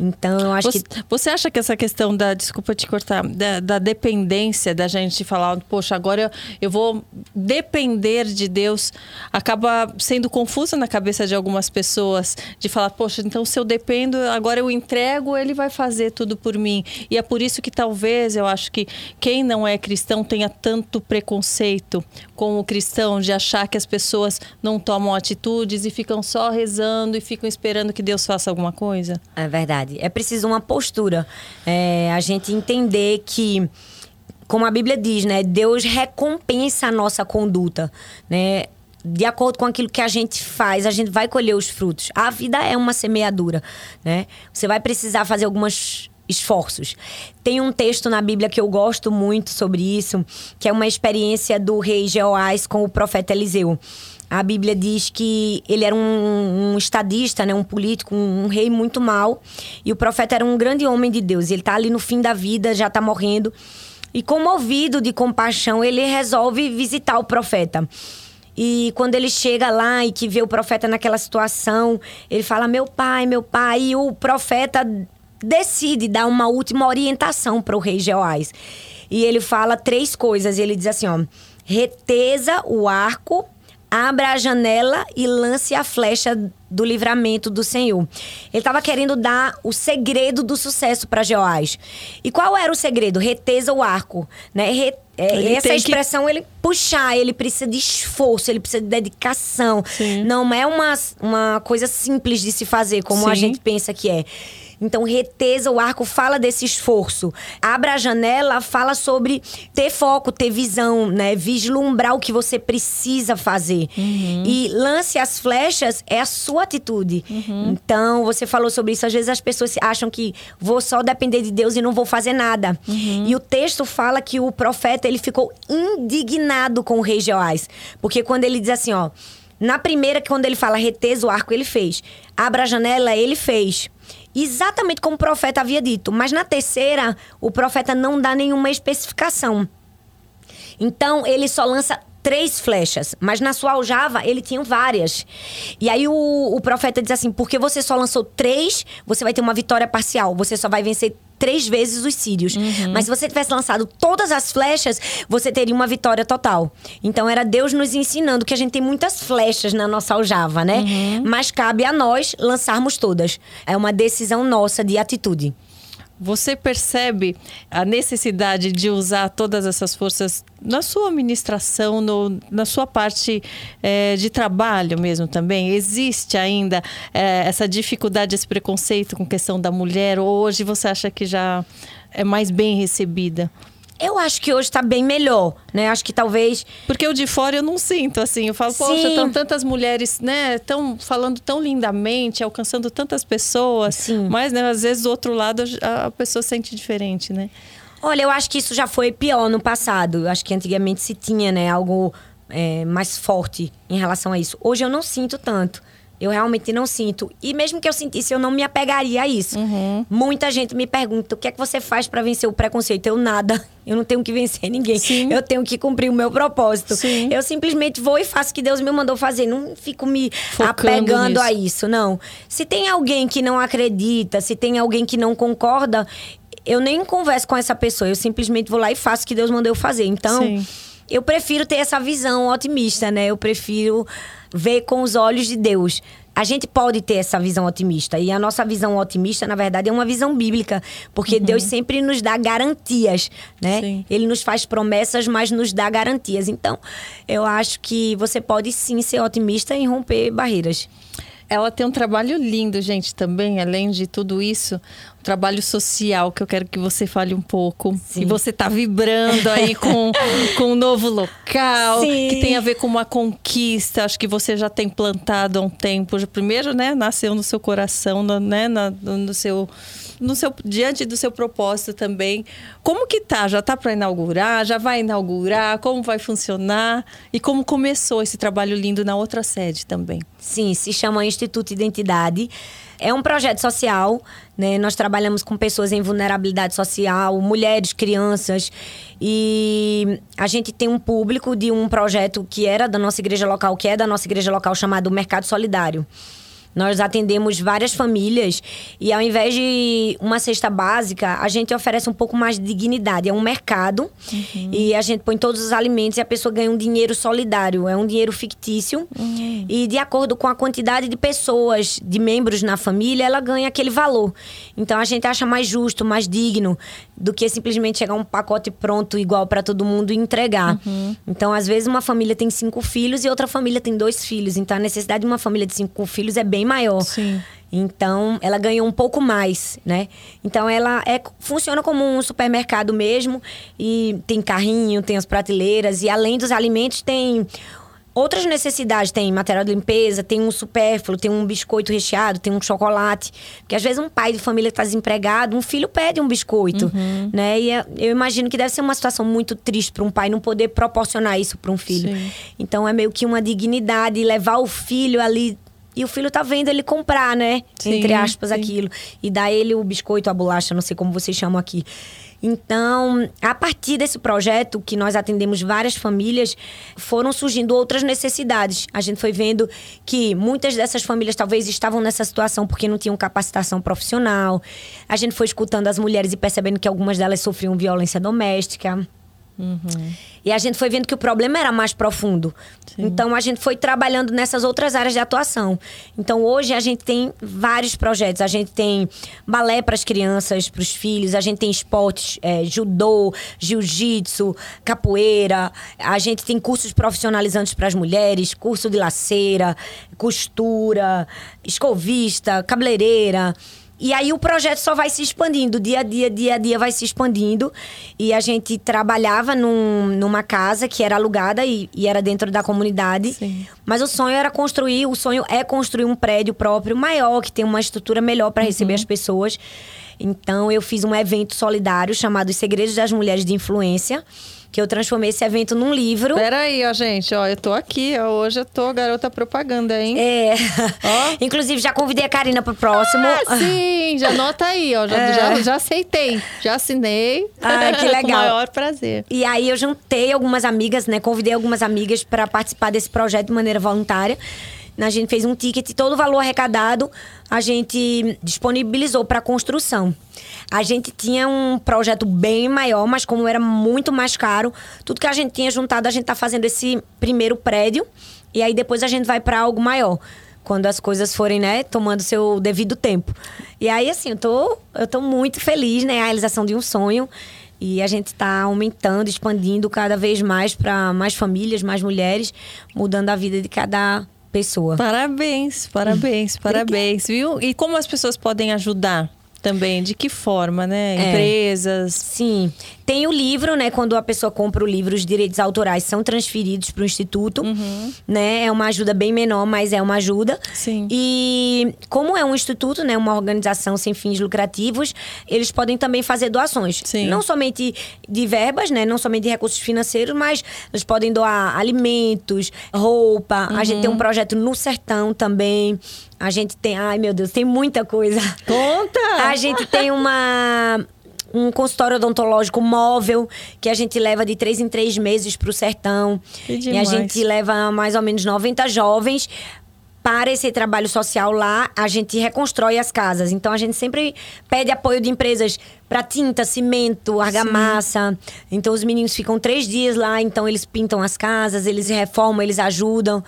Então, eu acho você, que. Você acha que essa questão da. Desculpa te cortar. Da, da dependência da gente falar, poxa, agora eu, eu, vou depender de Deus, acaba sendo confusa na cabeça de algumas pessoas. De falar, poxa, então se eu dependo, agora eu entrego, ele vai fazer tudo por mim. E é por isso que talvez eu acho que quem não é cristão tenha tanto preconceito com o cristão, de achar que as pessoas não tomam atitudes e ficam só rezando e ficam esperando que Deus faça alguma coisa. É verdade verdade. É preciso uma postura. É, a gente entender que como a Bíblia diz, né? Deus recompensa a nossa conduta, né? De acordo com aquilo que a gente faz, a gente vai colher os frutos. A vida é uma semeadura, né? Você vai precisar fazer alguns esforços. Tem um texto na Bíblia que eu gosto muito sobre isso, que é uma experiência do rei Jeoás com o profeta Eliseu. A Bíblia diz que ele era um, um estadista, né, um político, um, um, rei muito mau. E o profeta era um grande homem de Deus. Ele está ali no fim da vida, já está morrendo. E comovido de compaixão, ele resolve visitar o profeta. E quando ele chega lá e que vê o profeta naquela situação, ele fala: Meu pai, meu pai. E o profeta decide dar uma última orientação para o rei Jeoás. E ele fala três coisas. Ele diz assim: ó, reteza o arco abra a janela e lance a flecha do livramento do Senhor. Ele estava querendo dar o segredo do sucesso para Jeoás. E qual era o segredo? Reteza o arco, né? Re, é, essa expressão que... ele puxar, ele precisa de esforço, ele precisa de dedicação. Sim. Não é uma, uma coisa simples de se fazer como Sim. a gente pensa que é. Então, reteza o arco fala desse esforço. Abra a janela fala sobre ter foco, ter visão, né? Vislumbrar o que você precisa fazer. Uhum. E lance as flechas é a sua atitude. Uhum. Então, você falou sobre isso. Às vezes as pessoas acham que vou só depender de Deus e não vou fazer nada. Uhum. E o texto fala que o profeta ele ficou indignado com o rei Joás. Porque quando ele diz assim, ó. Na primeira, quando ele fala reteza o arco, ele fez. Abra a janela, ele fez exatamente como o profeta havia dito. Mas na terceira, o profeta não dá nenhuma especificação. Então, ele só lança três flechas, mas na sua aljava ele tinha várias. E aí o, o profeta diz assim: porque você só lançou três, você vai ter uma vitória parcial. Você só vai vencer três vezes os sírios. Uhum. Mas se você tivesse lançado todas as flechas, você teria uma vitória total. Então era Deus nos ensinando que a gente tem muitas flechas na nossa aljava, né? Uhum. Mas cabe a nós lançarmos todas. É uma decisão nossa de atitude. Você percebe a necessidade de usar todas essas forças na sua administração, no, na sua parte é, de trabalho mesmo também? Existe ainda é, essa dificuldade, esse preconceito com questão da mulher? Ou hoje você acha que já é mais bem recebida? Eu acho que hoje está bem melhor, né? Acho que talvez. Porque o de fora eu não sinto, assim. Eu falo, Sim. poxa, estão tantas mulheres, né? Estão falando tão lindamente, alcançando tantas pessoas. Sim. Mas, né, às vezes, do outro lado, a pessoa sente diferente, né? Olha, eu acho que isso já foi pior no passado. Eu acho que antigamente se tinha, né, algo é, mais forte em relação a isso. Hoje eu não sinto tanto. Eu realmente não sinto. E mesmo que eu sentisse, eu não me apegaria a isso. Uhum. Muita gente me pergunta: o que é que você faz para vencer o preconceito? Eu nada. Eu não tenho que vencer ninguém. Sim. Eu tenho que cumprir o meu propósito. Sim. Eu simplesmente vou e faço o que Deus me mandou fazer. Não fico me Focando apegando nisso. a isso, não. Se tem alguém que não acredita, se tem alguém que não concorda, eu nem converso com essa pessoa. Eu simplesmente vou lá e faço o que Deus mandou eu fazer. Então. Sim eu prefiro ter essa visão otimista, né? Eu prefiro ver com os olhos de Deus. A gente pode ter essa visão otimista. E a nossa visão otimista, na verdade, é uma visão bíblica. Porque uhum. Deus sempre nos dá garantias, né? Sim. Ele nos faz promessas, mas nos dá garantias. Então, eu acho que você pode sim ser otimista e romper barreiras. Ela tem um trabalho lindo, gente, também, além de tudo isso, um trabalho social que eu quero que você fale um pouco. Sim. E você está vibrando aí com, com um novo local, Sim. que tem a ver com uma conquista. Acho que você já tem plantado há um tempo. Primeiro, né, nasceu no seu coração, no, né, no, no seu no seu, diante do seu propósito também. Como que tá? Já tá para inaugurar? Já vai inaugurar? Como vai funcionar? E como começou esse trabalho lindo na outra sede também? Sim, se chama Instituto Identidade. É um projeto social, né? Nós trabalhamos com pessoas em vulnerabilidade social, mulheres, crianças. E a gente tem um público de um projeto que era da nossa igreja local, que é da nossa igreja local, chamado Mercado Solidário. Nós atendemos várias famílias e ao invés de uma cesta básica, a gente oferece um pouco mais de dignidade. É um mercado uhum. e a gente põe todos os alimentos e a pessoa ganha um dinheiro solidário. É um dinheiro fictício uhum. e de acordo com a quantidade de pessoas, de membros na família, ela ganha aquele valor. Então a gente acha mais justo, mais digno do que simplesmente chegar um pacote pronto igual para todo mundo e entregar. Uhum. Então às vezes uma família tem cinco filhos e outra família tem dois filhos. Então a necessidade de uma família de cinco filhos é bem bem maior. Sim. Então, ela ganhou um pouco mais, né? Então, ela é, funciona como um supermercado mesmo. E tem carrinho, tem as prateleiras. E além dos alimentos, tem outras necessidades. Tem material de limpeza, tem um supérfluo, tem um biscoito recheado, tem um chocolate. Porque às vezes um pai de família está desempregado, um filho pede um biscoito, uhum. né? E é, eu imagino que deve ser uma situação muito triste para um pai não poder proporcionar isso para um filho. Sim. Então, é meio que uma dignidade levar o filho ali e o filho tá vendo ele comprar, né? Sim, Entre aspas, sim. aquilo. E dá ele o biscoito, a bolacha, não sei como vocês chamam aqui. Então, a partir desse projeto, que nós atendemos várias famílias, foram surgindo outras necessidades. A gente foi vendo que muitas dessas famílias talvez estavam nessa situação porque não tinham capacitação profissional. A gente foi escutando as mulheres e percebendo que algumas delas sofriam violência doméstica. Uhum. E a gente foi vendo que o problema era mais profundo. Sim. Então a gente foi trabalhando nessas outras áreas de atuação. Então hoje a gente tem vários projetos. A gente tem balé para as crianças, para os filhos. A gente tem esportes, é, judô, jiu-jitsu, capoeira. A gente tem cursos profissionalizantes para as mulheres, curso de laceira, costura, escovista, cabeleireira. E aí o projeto só vai se expandindo, dia a dia, dia a dia vai se expandindo. E a gente trabalhava num, numa casa que era alugada e, e era dentro da comunidade. Sim. Mas o sonho era construir, o sonho é construir um prédio próprio maior, que tem uma estrutura melhor para receber uhum. as pessoas. Então eu fiz um evento solidário chamado Os Segredos das Mulheres de Influência que eu transformei esse evento num livro. Peraí, ó, gente, ó, eu tô aqui, ó, hoje eu tô garota propaganda, hein? É. Ó. Inclusive, já convidei a Karina pro próximo. Ah, sim, já anota aí, ó, já, é. já, já, aceitei, já assinei. Ah, que legal. Com maior prazer. E aí eu juntei algumas amigas, né, convidei algumas amigas para participar desse projeto de maneira voluntária. A gente fez um ticket, todo o valor arrecadado a gente disponibilizou para construção. A gente tinha um projeto bem maior, mas como era muito mais caro, tudo que a gente tinha juntado, a gente está fazendo esse primeiro prédio e aí depois a gente vai para algo maior. Quando as coisas forem, né, tomando seu devido tempo. E aí, assim, eu tô, eu tô muito feliz, né? A realização de um sonho. E a gente está aumentando, expandindo cada vez mais para mais famílias, mais mulheres, mudando a vida de cada pessoa. Parabéns, parabéns, parabéns, viu? E como as pessoas podem ajudar também. De que forma, né? É. Empresas. Sim. Tem o livro, né? Quando a pessoa compra o livro, os direitos autorais são transferidos para o Instituto. Uhum. Né? É uma ajuda bem menor, mas é uma ajuda. Sim. E como é um instituto, né? Uma organização sem fins lucrativos, eles podem também fazer doações. Sim. Não somente de verbas, né? Não somente de recursos financeiros, mas eles podem doar alimentos, roupa. Uhum. A gente tem um uhum. projeto no sertão também. A gente tem. Ai, meu Deus, tem muita coisa. Conta! A gente tem uma um consultório odontológico móvel que a gente leva de três em três meses para o sertão. e a gente leva mais ou menos 90 jovens para esse trabalho social lá, a gente reconstrói as casas. Então a gente sempre pede apoio de empresas para tinta, cimento, argamassa. Sim. Então os meninos ficam três dias lá, então eles pintam as casas, eles reformam, eles ajudam.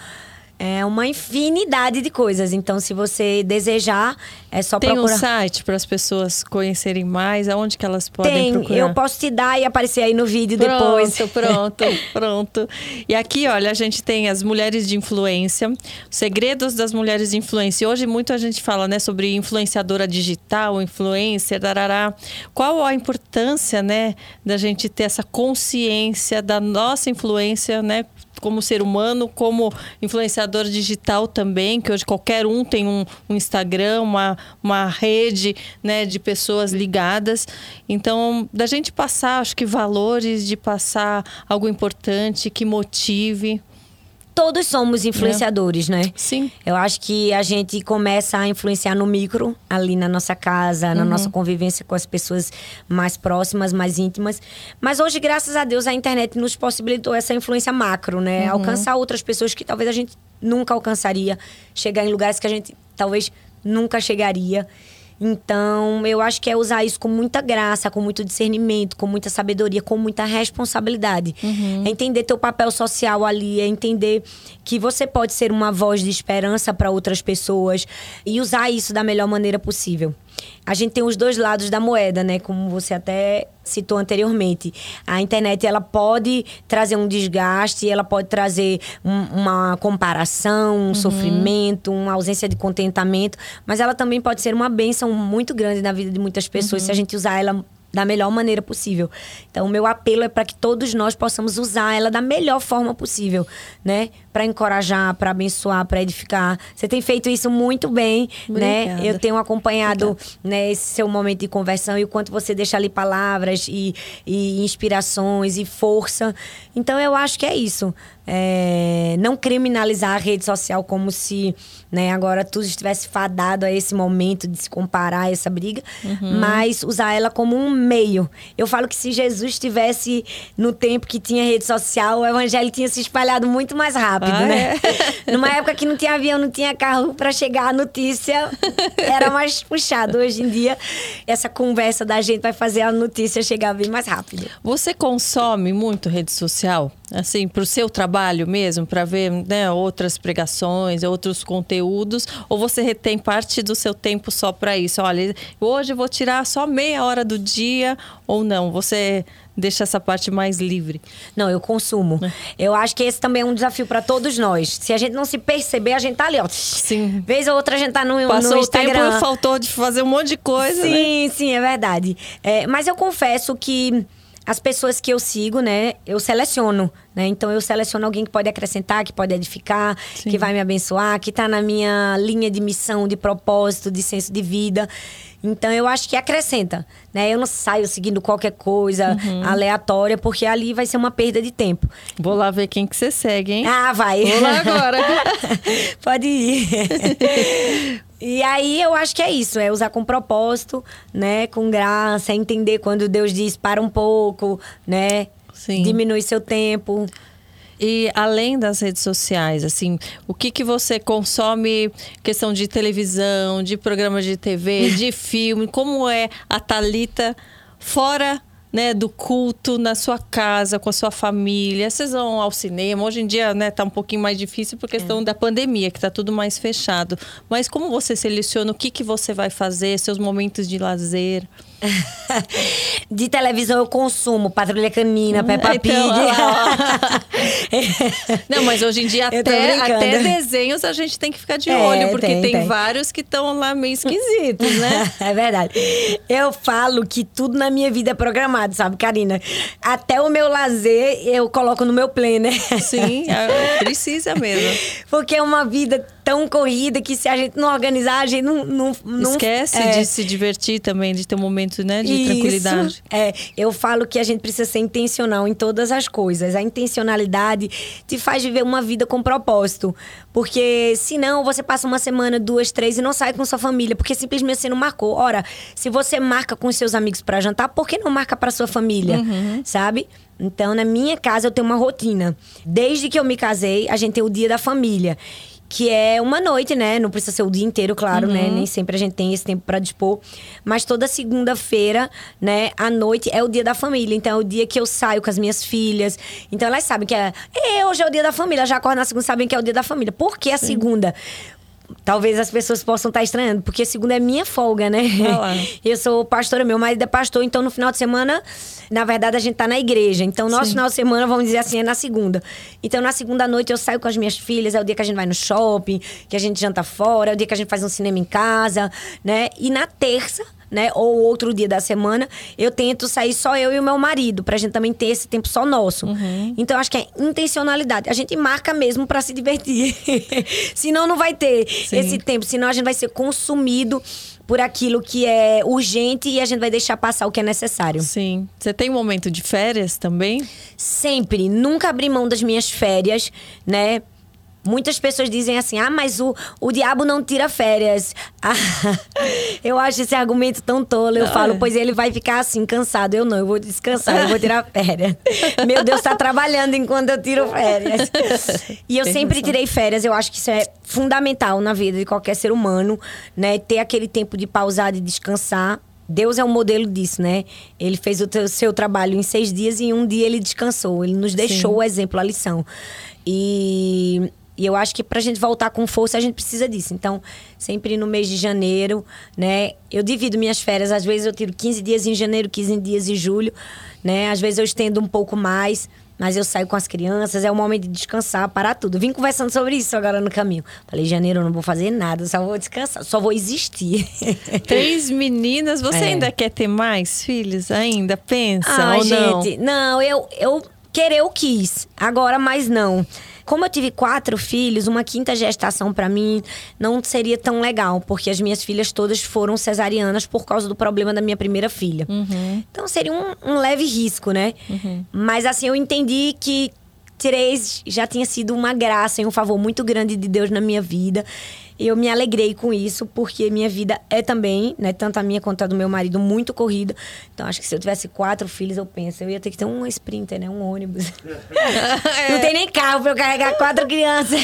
É uma infinidade de coisas. Então, se você desejar, é só Tem procurar. Tem um site para as pessoas conhecerem mais? Aonde que elas podem Tem, procurar? eu posso te dar e aparecer aí no vídeo pronto, depois. Pronto, pronto. E aqui, olha, a gente tem as mulheres de influência, os segredos das mulheres de influência. Hoje muito a gente fala, né, sobre influenciadora digital, influencer, darará. Qual a importância, né, da gente ter essa consciência da nossa influência, né, como ser humano, como influenciador digital também, que hoje qualquer um tem um, um Instagram, uma, uma rede né, de pessoas ligadas. Então, da gente passar, acho que valores, de passar algo importante que motive todos somos influenciadores, é. né? Sim. Eu acho que a gente começa a influenciar no micro, ali na nossa casa, uhum. na nossa convivência com as pessoas mais próximas, mais íntimas. Mas hoje, graças a Deus, a internet nos possibilitou essa influência macro, né? Uhum. Alcançar outras pessoas que talvez a gente nunca alcançaria, chegar em lugares que a gente talvez nunca chegaria. Então, eu acho que é usar isso com muita graça, com muito discernimento, com muita sabedoria, com muita responsabilidade. Uhum. É entender teu papel social ali, é entender que você pode ser uma voz de esperança para outras pessoas e usar isso da melhor maneira possível a gente tem os dois lados da moeda, né? Como você até citou anteriormente. A internet ela pode trazer um desgaste, ela pode trazer um, uma comparação, um uhum. sofrimento, uma ausência de contentamento, mas ela também pode ser uma bênção muito grande na vida de muitas pessoas uhum. se a gente usar ela da melhor maneira possível. Então, o meu apelo é para que todos nós possamos usar ela da melhor forma possível, né? Para encorajar, para abençoar, para edificar. Você tem feito isso muito bem, né? Obrigada. né? Eu tenho acompanhado né, esse seu momento de conversão e o quanto você deixa ali palavras e, e inspirações e força. Então, eu acho que é isso é, não criminalizar a rede social como se né, agora tudo estivesse fadado a esse momento de se comparar a essa briga, uhum. mas usar ela como um meio. Eu falo que se Jesus estivesse no tempo que tinha rede social, o evangelho tinha se espalhado muito mais rápido, ah, né? É? Numa época que não tinha avião, não tinha carro para chegar a notícia, era mais puxado. Hoje em dia, essa conversa da gente vai fazer a notícia chegar bem mais rápido. Você consome muito rede social? assim, para o seu trabalho mesmo, para ver né, outras pregações, outros conteúdos, ou você retém parte do seu tempo só para isso? Olha, hoje vou tirar só meia hora do dia ou não? Você deixa essa parte mais livre? Não, eu consumo. É. Eu acho que esse também é um desafio para todos nós. Se a gente não se perceber, a gente tá ali, ó. Sim. Vez ou outra a gente tá no, Passou no Instagram. o tempo e faltou de fazer um monte de coisa, Sim, né? sim, é verdade. É, mas eu confesso que as pessoas que eu sigo, né, eu seleciono, né? Então eu seleciono alguém que pode acrescentar, que pode edificar, Sim. que vai me abençoar, que está na minha linha de missão, de propósito, de senso de vida. Então eu acho que acrescenta, né? Eu não saio seguindo qualquer coisa uhum. aleatória, porque ali vai ser uma perda de tempo. Vou lá ver quem que você segue, hein? Ah, vai. Vou lá agora. Pode ir. E aí eu acho que é isso, é usar com propósito, né? Com graça, entender quando Deus diz para um pouco, né? Sim. Diminui seu tempo. E além das redes sociais, assim, o que, que você consome questão de televisão, de programas de TV, de filme? Como é a Talita fora né, do culto na sua casa, com a sua família. Vocês vão ao cinema. Hoje em dia, né, tá um pouquinho mais difícil por questão é. da pandemia, que tá tudo mais fechado. Mas como você seleciona o que, que você vai fazer, seus momentos de lazer? de televisão eu consumo Patrulha Canina, Peppa Pig. Não, mas hoje em dia até, até desenhos a gente tem que ficar de é, olho, porque tem, tem, tem. vários que estão lá meio esquisitos, né? é verdade. Eu falo que tudo na minha vida é programado, sabe, Karina? Até o meu lazer eu coloco no meu planner. Sim, é, precisa mesmo. Porque é uma vida tão corrida que se a gente não organizar, a gente não. não, não Esquece é. de se divertir também, de ter um momento né, de Isso, tranquilidade. É, eu falo que a gente precisa ser intencional em todas as coisas. A intencionalidade te faz viver uma vida com propósito. Porque senão você passa uma semana, duas, três e não sai com sua família, porque simplesmente você não marcou. Ora, se você marca com seus amigos para jantar, por que não marca para sua família? Uhum. Sabe? Então, na minha casa, eu tenho uma rotina. Desde que eu me casei, a gente tem o dia da família que é uma noite, né? Não precisa ser o dia inteiro, claro, né? uhum. né? Nem sempre a gente tem esse tempo para dispor. Mas toda segunda-feira, né, à noite é o dia da família. Então é o dia que eu saio com as minhas filhas. Então elas sabem que é, é hoje é o dia da família. Já acordam na segunda, sabem que é o dia da família. Por que a Sim. segunda? Talvez as pessoas possam estar estranhando, porque segunda é minha folga, né? Eu sou pastora, meu marido é pastor, então no final de semana, na verdade, a gente tá na igreja. Então, nosso Sim. final de semana, vamos dizer assim, é na segunda. Então, na segunda noite, eu saio com as minhas filhas, é o dia que a gente vai no shopping, que a gente janta fora, é o dia que a gente faz um cinema em casa, né? E na terça né? Ou outro dia da semana, eu tento sair só eu e o meu marido, pra gente também ter esse tempo só nosso. Uhum. Então, acho que é intencionalidade. A gente marca mesmo para se divertir. senão, não vai ter Sim. esse tempo. Senão, a gente vai ser consumido por aquilo que é urgente e a gente vai deixar passar o que é necessário. Sim. Você tem um momento de férias também? Sempre. Nunca abri mão das minhas férias, né? Muitas pessoas dizem assim: ah, mas o, o diabo não tira férias. Ah, eu acho esse argumento tão tolo. Eu não, falo, é. pois ele vai ficar assim, cansado. Eu não, eu vou descansar, eu vou tirar férias. Meu Deus, está trabalhando enquanto eu tiro férias. E eu Tem sempre razão. tirei férias. Eu acho que isso é fundamental na vida de qualquer ser humano, né? Ter aquele tempo de pausar, de descansar. Deus é um modelo disso, né? Ele fez o teu, seu trabalho em seis dias e em um dia ele descansou. Ele nos deixou Sim. o exemplo, a lição. E e eu acho que para a gente voltar com força, a gente precisa disso. Então, sempre no mês de janeiro, né? Eu divido minhas férias. Às vezes eu tiro 15 dias em janeiro, 15 dias em julho, né? Às vezes eu estendo um pouco mais. Mas eu saio com as crianças, é o momento de descansar, parar tudo. Vim conversando sobre isso agora no caminho. Falei, janeiro eu não vou fazer nada, só vou descansar, só vou existir. Três meninas, você é. ainda quer ter mais filhos? Ainda pensa ah, ou gente, não? Não, eu, eu querer eu quis, agora mais não. Como eu tive quatro filhos, uma quinta gestação para mim não seria tão legal, porque as minhas filhas todas foram cesarianas por causa do problema da minha primeira filha. Uhum. Então seria um, um, leve risco, né? Uhum. Mas assim, eu entendi que três já tinha sido uma graça e um favor muito grande de Deus na minha vida. Eu me alegrei com isso, porque minha vida é também, né, tanto a minha quanto a do meu marido, muito corrida. Então, acho que se eu tivesse quatro filhos, eu penso, eu ia ter que ter um sprinter, né, um ônibus. é. Não tem nem carro pra eu carregar quatro crianças.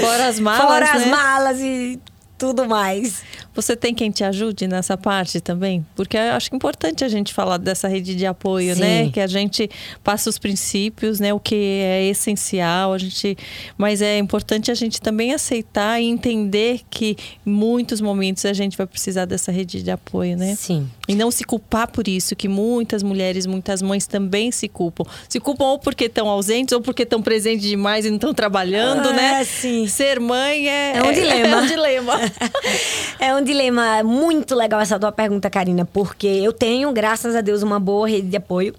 Fora as malas, Fora né? as malas e tudo mais. Você tem quem te ajude nessa parte também? Porque eu acho importante a gente falar dessa rede de apoio, né? Sim. né? Que a gente passa os princípios, né? O que é essencial, a gente, mas é importante a gente também aceitar e entender que em muitos momentos a gente vai precisar dessa rede de apoio, né? Sim. E não se culpar por isso, que muitas mulheres, muitas mães também se culpam. Se culpam ou porque estão ausentes ou porque estão presentes demais e não estão trabalhando, ah, né? Sim. Ser mãe é, é um dilema. É um dilema. é um dilema muito legal essa tua pergunta, Karina, porque eu tenho, graças a Deus, uma boa rede de apoio.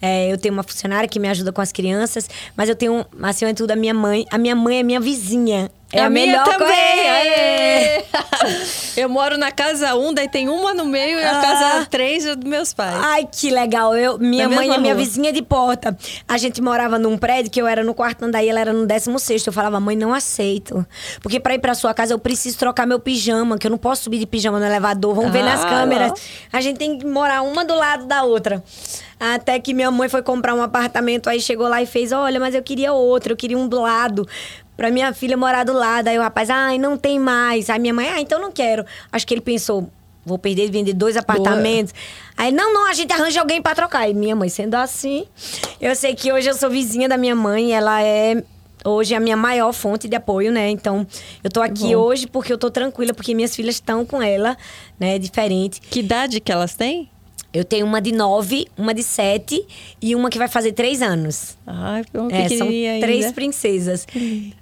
É, eu tenho uma funcionária que me ajuda com as crianças, mas eu tenho, acima de tudo, a minha mãe. A minha mãe é minha vizinha. É a, a melhor também. eu moro na casa 1, um, daí tem uma no meio e a ah. casa 3 é dos meus pais. Ai, que legal. Eu, minha na mãe é minha vizinha de porta. A gente morava num prédio que eu era no quarto andar e ela era no 16. Eu falava, mãe, não aceito. Porque pra ir pra sua casa eu preciso trocar meu pijama, que eu não posso subir de pijama no elevador. Vamos ah, ver nas câmeras. A gente tem que morar uma do lado da outra. Até que minha mãe foi comprar um apartamento, aí chegou lá e fez: Olha, mas eu queria outro, eu queria um do lado pra minha filha morar do lado. Aí o rapaz, ai, não tem mais. Aí minha mãe, ah, então não quero. Acho que ele pensou, vou perder vender dois apartamentos. Boa. Aí, não, não, a gente arranja alguém para trocar. E minha mãe, sendo assim, eu sei que hoje eu sou vizinha da minha mãe, ela é hoje a minha maior fonte de apoio, né? Então, eu tô aqui hoje porque eu tô tranquila, porque minhas filhas estão com ela, né? Diferente. Que idade que elas têm? Eu tenho uma de nove, uma de sete e uma que vai fazer três anos. Ai, uma É, são pequenininha três ainda. princesas.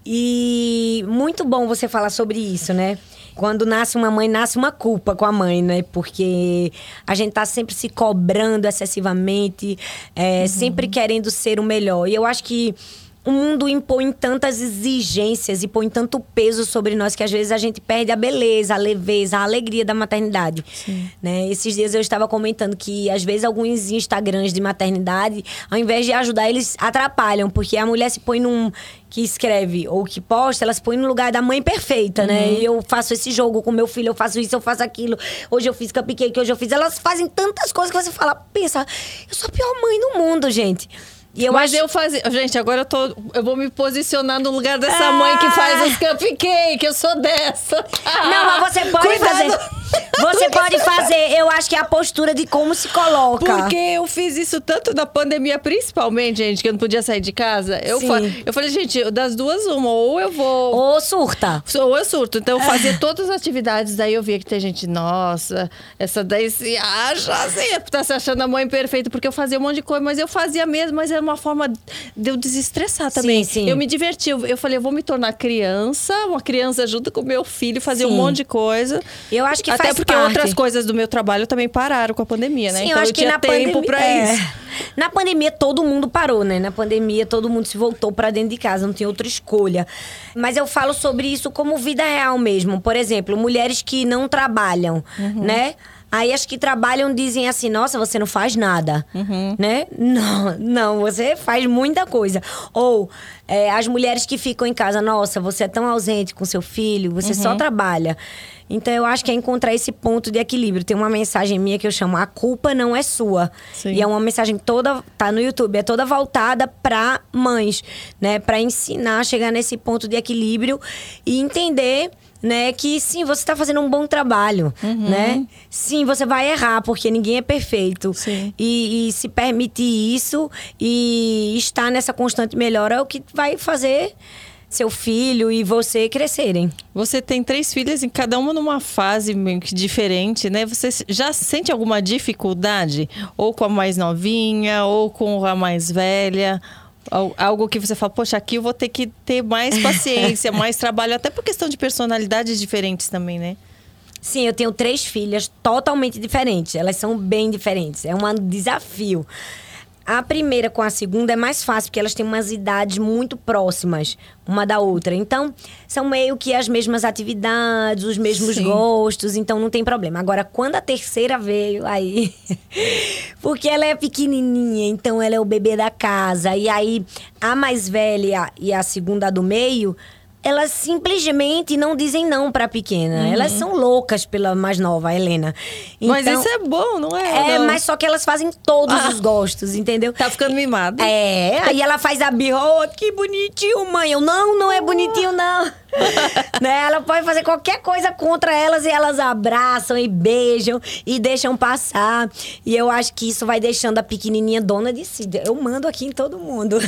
E muito bom você falar sobre isso, né? Quando nasce uma mãe, nasce uma culpa com a mãe, né? Porque a gente tá sempre se cobrando excessivamente, é, sempre querendo ser o melhor. E eu acho que o mundo impõe tantas exigências e põe tanto peso sobre nós que às vezes a gente perde a beleza, a leveza, a alegria da maternidade. Né? Esses dias eu estava comentando que às vezes alguns Instagrams de maternidade, ao invés de ajudar, eles atrapalham, porque a mulher se põe num que escreve ou que posta, ela se põe no lugar da mãe perfeita, né? E eu faço esse jogo com meu filho, eu faço isso, eu faço aquilo. Hoje eu fiz cupcake, hoje eu fiz. Elas fazem tantas coisas que você fala, pensa, eu sou a pior mãe do mundo, gente. E eu Mas acho... eu fazia. Gente, agora eu tô. Eu vou me posicionar no lugar dessa Ah! mãe que faz os cupcake. Eu sou dessa. Não, mas você pode Cuidado. fazer. Você pode fazer. Eu acho que é a postura de como se coloca. Porque eu fiz isso tanto na pandemia, principalmente, gente, que eu não podia sair de casa. Eu, fa... eu falei, gente, das duas, uma, ou eu vou. Ou surta. Ou eu surto. Então eu fazia todas as atividades, daí eu via que tem gente, nossa, essa daí se acha assim, tá se achando a mãe perfeita, porque eu fazia um monte de coisa, mas eu fazia mesmo, mas era uma forma de eu desestressar também. Sim, sim. Eu me diverti. Eu, eu falei, eu vou me tornar criança, uma criança junto com meu filho, fazer um monte de coisa. Eu acho que Até porque parte. outras coisas do meu trabalho também pararam com a pandemia, né? Sim, então eu acho eu que na tempo pandemia. pra é. isso. Na pandemia todo mundo parou, né? Na pandemia todo mundo se voltou pra dentro de casa, não tinha outra escolha. Mas eu falo sobre isso como vida real mesmo. Por exemplo, mulheres que não trabalham, Uhum. né? Aí as que trabalham dizem assim: nossa, você não faz nada. Uhum. Né? Não, não, você faz muita coisa. Ou é, as mulheres que ficam em casa: nossa, você é tão ausente com seu filho, você Uhum. só trabalha. Então eu acho que é encontrar esse ponto de equilíbrio. Tem uma mensagem minha que eu chamo A culpa não é sua. Sim. E é uma mensagem toda, tá no YouTube, é toda voltada para mães, né? Para ensinar a chegar nesse ponto de equilíbrio e entender né, que sim, você está fazendo um bom trabalho, Uhum. né? Sim, você vai errar, porque ninguém é perfeito. E, e se permitir isso e estar nessa constante melhora é o que vai fazer seu filho e você crescerem. Você tem três filhas e cada uma numa fase meio que diferente, né? Você já sente alguma dificuldade? Ou com a mais novinha, ou com a mais velha? Al- Algo que você fala, poxa, aqui eu vou ter que ter mais paciência, mais trabalho, até por questão de personalidades diferentes também, né? Sim, eu tenho três filhas totalmente diferentes. Elas são bem diferentes. É um desafio. A primeira com a segunda é mais fácil, porque elas têm umas idades muito próximas uma da outra. Então, são meio que as mesmas atividades, os mesmos Sim. gostos, então não tem problema. Agora, quando a terceira veio, aí. porque ela é pequenininha, então ela é o bebê da casa. E aí, a mais velha e a segunda do meio elas simplesmente não dizem não pra pequena. Elas são loucas pela mais nova, a Helena. Mas Então, isso é bom, não é? é, Não. mas só que elas fazem todos Ah. os gostos, entendeu? Tá ficando mimada. É, aí ela faz a birra, oh, que bonitinho, mãe. Eu, não, não é bonitinho, não. né? Ela pode fazer qualquer coisa contra elas e elas abraçam e beijam e deixam passar. E eu acho que isso vai deixando a pequenininha dona de si. Eu mando aqui em todo mundo.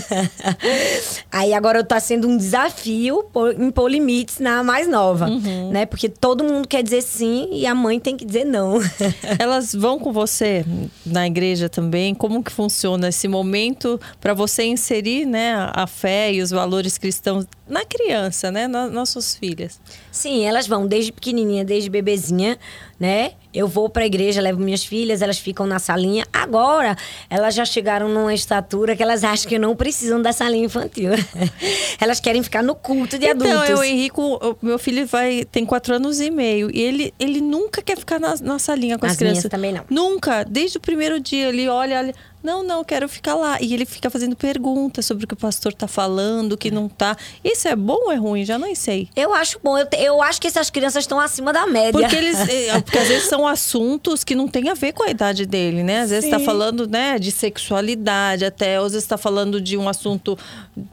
aí agora tá sendo um desafio impor limites na mais nova, né? Porque todo mundo quer dizer sim e a mãe tem que dizer não. Elas vão com você na igreja também? Como que funciona esse momento para você inserir, né, a fé e os valores cristãos na criança, né, na- nas suas filhas? Sim, elas vão desde pequenininha, desde bebezinha, né? Eu vou pra igreja, levo minhas filhas, elas ficam na salinha. Agora, elas já chegaram numa estatura que elas acham que não precisam da salinha infantil. elas querem ficar no culto de então, adultos. eu, o Henrico, meu filho vai tem quatro anos e meio e ele, ele nunca quer ficar na, na salinha com as, As crianças. também não. Nunca. Desde o primeiro dia ele olha, olha. Não, não, quero ficar lá. E ele fica fazendo perguntas sobre o que o pastor tá falando, o que não tá. Isso é bom ou é ruim? Já não sei. Eu acho bom. Eu, te- eu acho que essas crianças estão acima da média. Porque eles. eh, Porque às vezes são assuntos que não tem a ver com a idade dele, né? Às vezes está falando, né, de sexualidade, até às vezes está falando de um assunto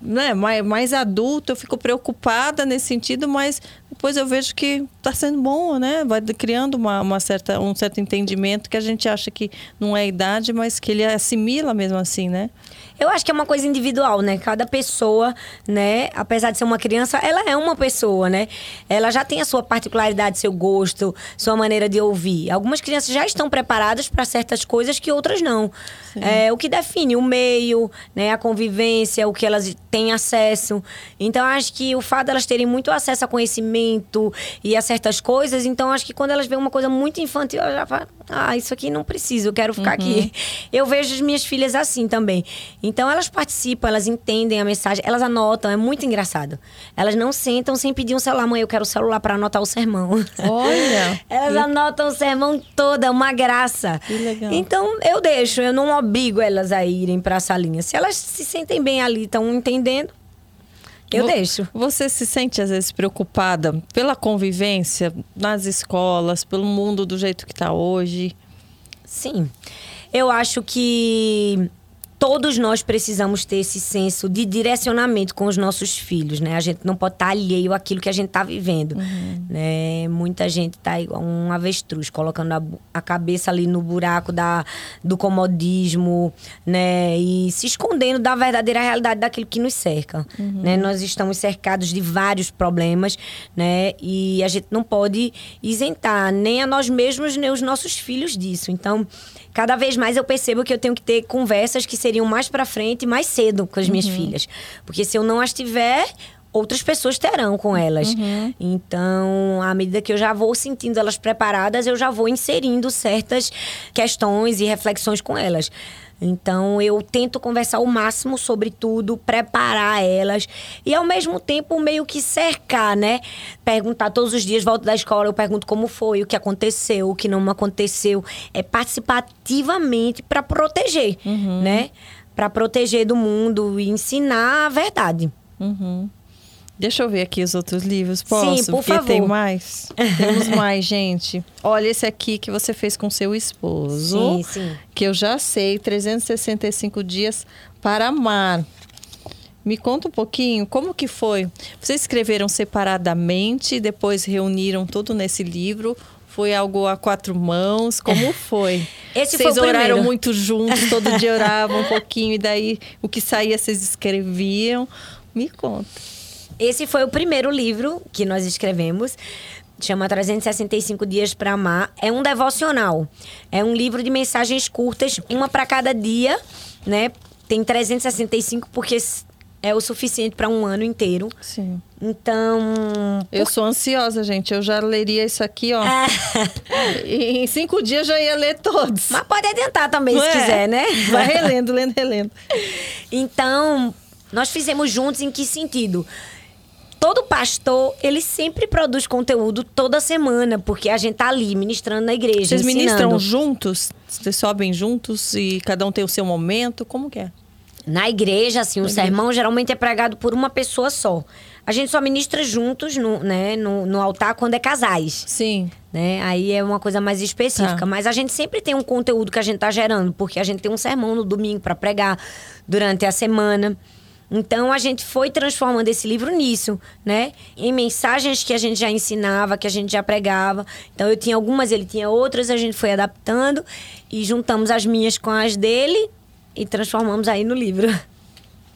né, mais, mais adulto. Eu fico preocupada nesse sentido, mas depois eu vejo que está sendo bom, né? Vai criando uma, uma certa, um certo entendimento que a gente acha que não é idade, mas que ele assimila mesmo assim, né? Eu acho que é uma coisa individual, né? Cada pessoa, né? Apesar de ser uma criança, ela é uma pessoa, né? Ela já tem a sua particularidade, seu gosto, sua maneira de ouvir. Algumas crianças já estão preparadas para certas coisas que outras não. É, o que define o meio, né? A convivência, o que elas têm acesso. Então, acho que o fato de elas terem muito acesso a conhecimento e a certas coisas, então acho que quando elas veem uma coisa muito infantil, elas já falam, ah, isso aqui não preciso, eu quero ficar uhum. aqui. Eu vejo as minhas filhas assim também. Então elas participam, elas entendem a mensagem, elas anotam, é muito engraçado. Elas não sentam sem pedir um celular, mãe, eu quero o celular para anotar o sermão. Olha! elas que... anotam o sermão todo, é uma graça. Que legal. Então eu deixo, eu não obrigo elas a irem para a salinha. Se elas se sentem bem ali, estão entendendo, eu deixo. Você se sente às vezes preocupada pela convivência nas escolas, pelo mundo do jeito que está hoje? Sim. Eu acho que todos nós precisamos ter esse senso de direcionamento com os nossos filhos, né? A gente não pode estar alheio àquilo que a gente está vivendo, uhum. né? Muita gente está igual um avestruz, colocando a, a, cabeça ali no buraco da, do comodismo, né? E se escondendo da verdadeira realidade daquilo que nos cerca, uhum. né? Nós estamos cercados de vários problemas, né? E a gente não pode isentar nem a nós mesmos, nem os nossos filhos disso. Então, cada vez mais eu percebo que eu tenho que ter conversas que seriam mais para frente, mais cedo com as minhas uhum. filhas. Porque se eu não as tiver, outras pessoas terão com elas. Uhum. Então, à medida que eu já vou sentindo elas preparadas, eu já vou inserindo certas questões e reflexões com elas. Então eu tento conversar o máximo sobre tudo, preparar elas e ao mesmo tempo meio que cercar, né? Perguntar todos os dias, volto da escola, eu pergunto como foi, o que aconteceu, o que não aconteceu. É participar ativamente para proteger, uhum. né? Para proteger do mundo e ensinar a verdade. Uhum. Deixa eu ver aqui os outros livros. Posso? Sim, por Porque favor. tem mais. Temos mais, gente. Olha esse aqui que você fez com seu esposo. Sim, sim. Que eu já sei, 365 dias para amar. Me conta um pouquinho, como que foi? Vocês escreveram separadamente, depois reuniram tudo nesse livro? Foi algo a quatro mãos? Como foi? Esse vocês foi o oraram primeiro. muito juntos, todo dia oravam um pouquinho, e daí o que saía vocês escreviam? Me conta. Esse foi o primeiro livro que nós escrevemos. Chama 365 Dias para Amar. É um devocional. É um livro de mensagens curtas, uma para cada dia, né? Tem 365 porque é o suficiente para um ano inteiro. Sim. Então. Eu por... sou ansiosa, gente. Eu já leria isso aqui, ó. em cinco dias já ia ler todos. Mas pode adiantar também, Não se é? quiser, né? Vai relendo, lendo, relendo. Então, nós fizemos juntos em que sentido? Todo pastor, ele sempre produz conteúdo toda semana, porque a gente tá ali ministrando na igreja. Vocês ensinando. ministram juntos? Vocês sobem juntos e cada um tem o seu momento? Como que é? Na igreja, assim, na o igreja. sermão geralmente é pregado por uma pessoa só. A gente só ministra juntos no, né, no, no altar quando é casais. Sim. Né? Aí é uma coisa mais específica. Tá. Mas a gente sempre tem um conteúdo que a gente tá gerando, porque a gente tem um sermão no domingo para pregar durante a semana. Então a gente foi transformando esse livro nisso, né? Em mensagens que a gente já ensinava, que a gente já pregava. Então eu tinha algumas, ele tinha outras, a gente foi adaptando e juntamos as minhas com as dele e transformamos aí no livro.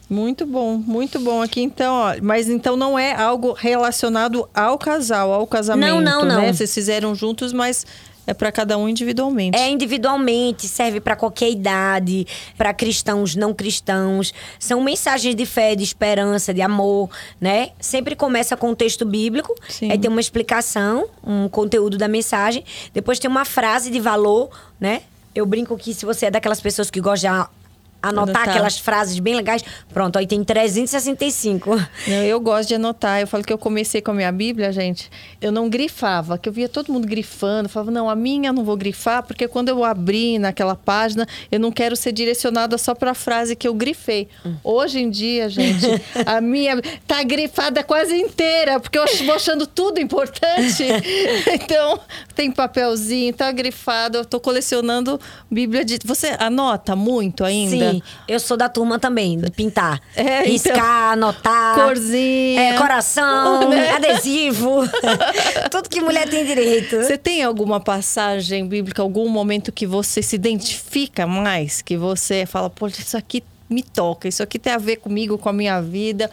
Muito bom, muito bom aqui então, ó. Mas então não é algo relacionado ao casal, ao casamento, não, não, não. né? Vocês fizeram juntos, mas é para cada um individualmente. É individualmente, serve para qualquer idade, para cristãos, não cristãos. São mensagens de fé, de esperança, de amor, né? Sempre começa com um texto bíblico, Sim. aí tem uma explicação, um conteúdo da mensagem, depois tem uma frase de valor, né? Eu brinco que se você é daquelas pessoas que gosta de anotar, anotar, aquelas frases bem legais. Pronto, aí tem 365. Não, eu gosto de anotar. Eu falo que eu comecei com a minha Bíblia, gente. Eu não grifava, que eu via todo mundo grifando. Eu falava, não, a minha eu não vou grifar, porque quando eu abri naquela página, eu não quero ser direcionada só para a frase que eu grifei. Hum. Hoje em dia, gente, a minha tá grifada quase inteira, porque eu vou achando tudo importante. então, tem papelzinho, tá grifado. Eu tô colecionando Bíblia de. Você anota muito ainda? Sim eu sou da turma também, de pintar. É, Riscar, então, anotar. Corzinha. É, coração, né? adesivo. Tudo que mulher tem direito. Você tem alguma passagem bíblica, algum momento que você se identifica mais? Que você fala, pô, isso aqui me toca, isso aqui tem a ver comigo, com a minha vida.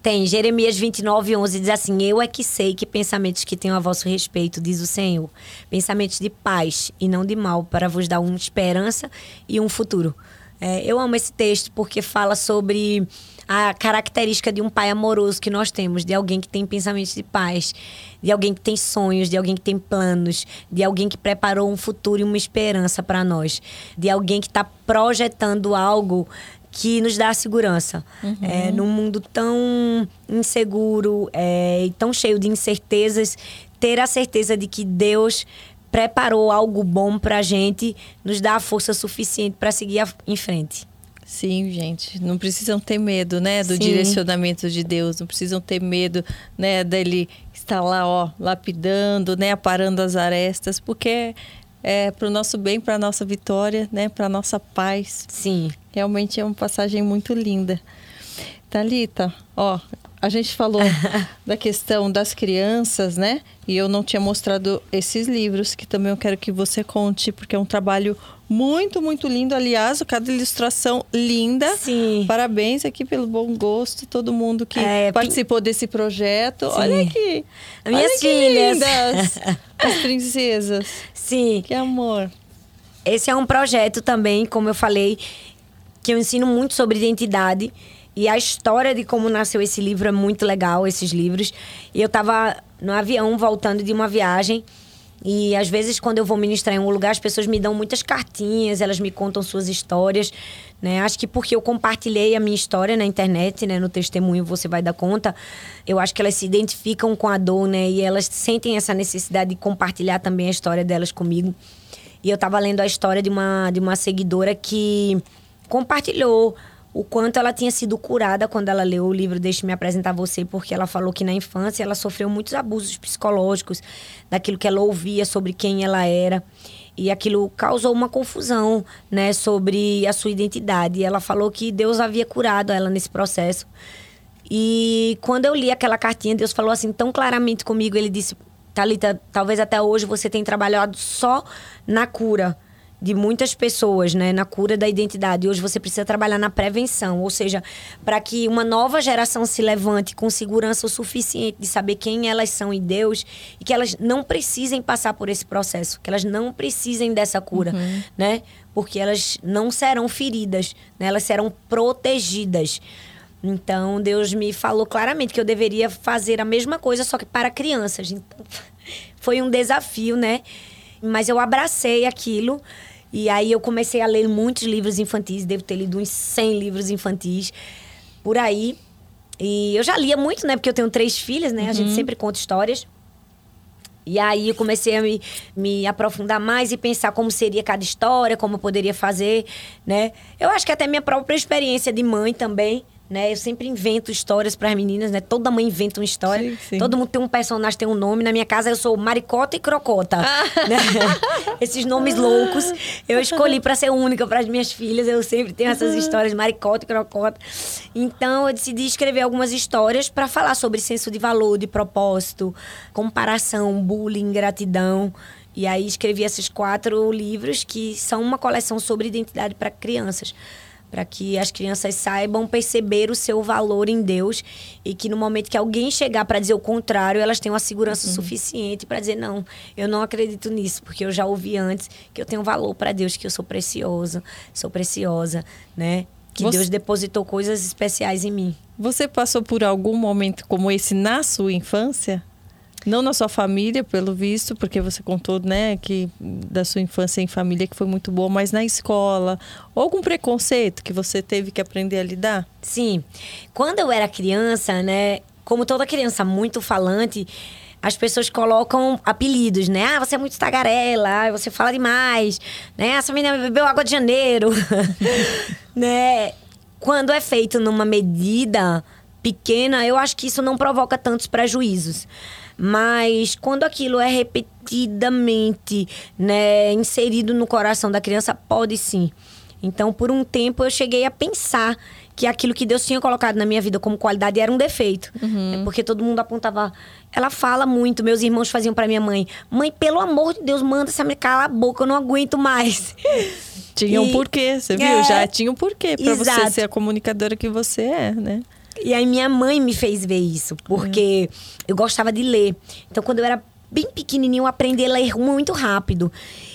Tem, Jeremias 29, 11 diz assim: Eu é que sei que pensamentos que tenho a vosso respeito, diz o Senhor. Pensamentos de paz e não de mal, para vos dar uma esperança e um futuro. É, eu amo esse texto porque fala sobre a característica de um pai amoroso que nós temos, de alguém que tem pensamentos de paz, de alguém que tem sonhos, de alguém que tem planos, de alguém que preparou um futuro e uma esperança para nós, de alguém que está projetando algo que nos dá segurança. Uhum. É, num mundo tão inseguro é, e tão cheio de incertezas, ter a certeza de que Deus preparou algo bom para a gente nos dá a força suficiente para seguir em frente. Sim, gente, não precisam ter medo, né, do Sim. direcionamento de Deus, não precisam ter medo, né, dele estar lá, ó, lapidando, né, aparando as arestas, porque é para o nosso bem, para a nossa vitória, né, para a nossa paz. Sim. Realmente é uma passagem muito linda. Talita, ó, a gente falou da questão das crianças, né? E eu não tinha mostrado esses livros que também eu quero que você conte, porque é um trabalho muito, muito lindo. Aliás, cada ilustração linda. Sim. Parabéns aqui pelo bom gosto, todo mundo que é, participou desse projeto. Sim. Olha aqui. Minhas Olha filhas. lindas. As princesas. Sim. Que amor. Esse é um projeto também, como eu falei, que eu ensino muito sobre identidade. E a história de como nasceu esse livro é muito legal, esses livros. E eu tava no avião voltando de uma viagem. E às vezes, quando eu vou ministrar em um lugar, as pessoas me dão muitas cartinhas, elas me contam suas histórias. Né? Acho que porque eu compartilhei a minha história na internet, né? no testemunho você vai dar conta, eu acho que elas se identificam com a dor, né? E elas sentem essa necessidade de compartilhar também a história delas comigo. E eu estava lendo a história de uma, de uma seguidora que compartilhou o quanto ela tinha sido curada quando ela leu o livro Deixe-me apresentar você, porque ela falou que na infância ela sofreu muitos abusos psicológicos, daquilo que ela ouvia sobre quem ela era. E aquilo causou uma confusão, né, sobre a sua identidade. E ela falou que Deus havia curado ela nesse processo. E quando eu li aquela cartinha, Deus falou assim tão claramente comigo, ele disse: "Talita, talvez até hoje você tenha trabalhado só na cura, de muitas pessoas, né, na cura da identidade. Hoje você precisa trabalhar na prevenção, ou seja, para que uma nova geração se levante com segurança o suficiente de saber quem elas são em Deus e que elas não precisem passar por esse processo, que elas não precisem dessa cura, uhum. né? Porque elas não serão feridas, né? Elas serão protegidas. Então, Deus me falou claramente que eu deveria fazer a mesma coisa, só que para crianças. Então, foi um desafio, né? Mas eu abracei aquilo e aí eu comecei a ler muitos livros infantis, devo ter lido uns 100 livros infantis por aí. E eu já lia muito, né? Porque eu tenho três filhas, né? Uhum. A gente uhum. sempre conta histórias. E aí eu comecei a me, me aprofundar mais e pensar como seria cada história, como eu poderia fazer, né? Eu acho que até minha própria experiência de mãe também né? Eu sempre invento histórias para as meninas, né? Toda mãe inventa uma história. Sim, sim. Todo mundo tem um personagem, tem um nome. Na minha casa eu sou Maricota e Crocota. Ah. Né? Esses nomes loucos eu escolhi para ser única para as minhas filhas. Eu sempre tenho essas histórias Maricota e Crocota. Então eu decidi escrever algumas histórias para falar sobre senso de valor, de propósito, comparação, bullying, gratidão. E aí escrevi esses quatro livros que são uma coleção sobre identidade para crianças para que as crianças saibam perceber o seu valor em Deus e que no momento que alguém chegar para dizer o contrário, elas tenham a segurança uhum. suficiente para dizer não, eu não acredito nisso, porque eu já ouvi antes que eu tenho valor para Deus, que eu sou precioso, sou preciosa, né? Que Você... Deus depositou coisas especiais em mim. Você passou por algum momento como esse na sua infância? Não na sua família, pelo visto, porque você contou, né, que da sua infância em família que foi muito boa, mas na escola, algum preconceito que você teve que aprender a lidar? Sim. Quando eu era criança, né, como toda criança muito falante, as pessoas colocam apelidos, né? Ah, você é muito tagarela, você fala demais, né? Essa menina bebeu água de janeiro, né? Quando é feito numa medida pequena, eu acho que isso não provoca tantos prejuízos. Mas quando aquilo é repetidamente né, inserido no coração da criança, pode sim. Então, por um tempo, eu cheguei a pensar que aquilo que Deus tinha colocado na minha vida como qualidade era um defeito. É porque todo mundo apontava. Ela fala muito, meus irmãos faziam para minha mãe: Mãe, pelo amor de Deus, manda essa me calar a boca, eu não aguento mais. Tinha um E- porquê, você viu? É. Já tinha um porquê pra você Exato. ser a comunicadora que você é, né? E aí minha mãe me fez ver isso, porque eu gostava de ler. Então, quando eu era bem pequenininho, eu aprendi a ler muito rápido.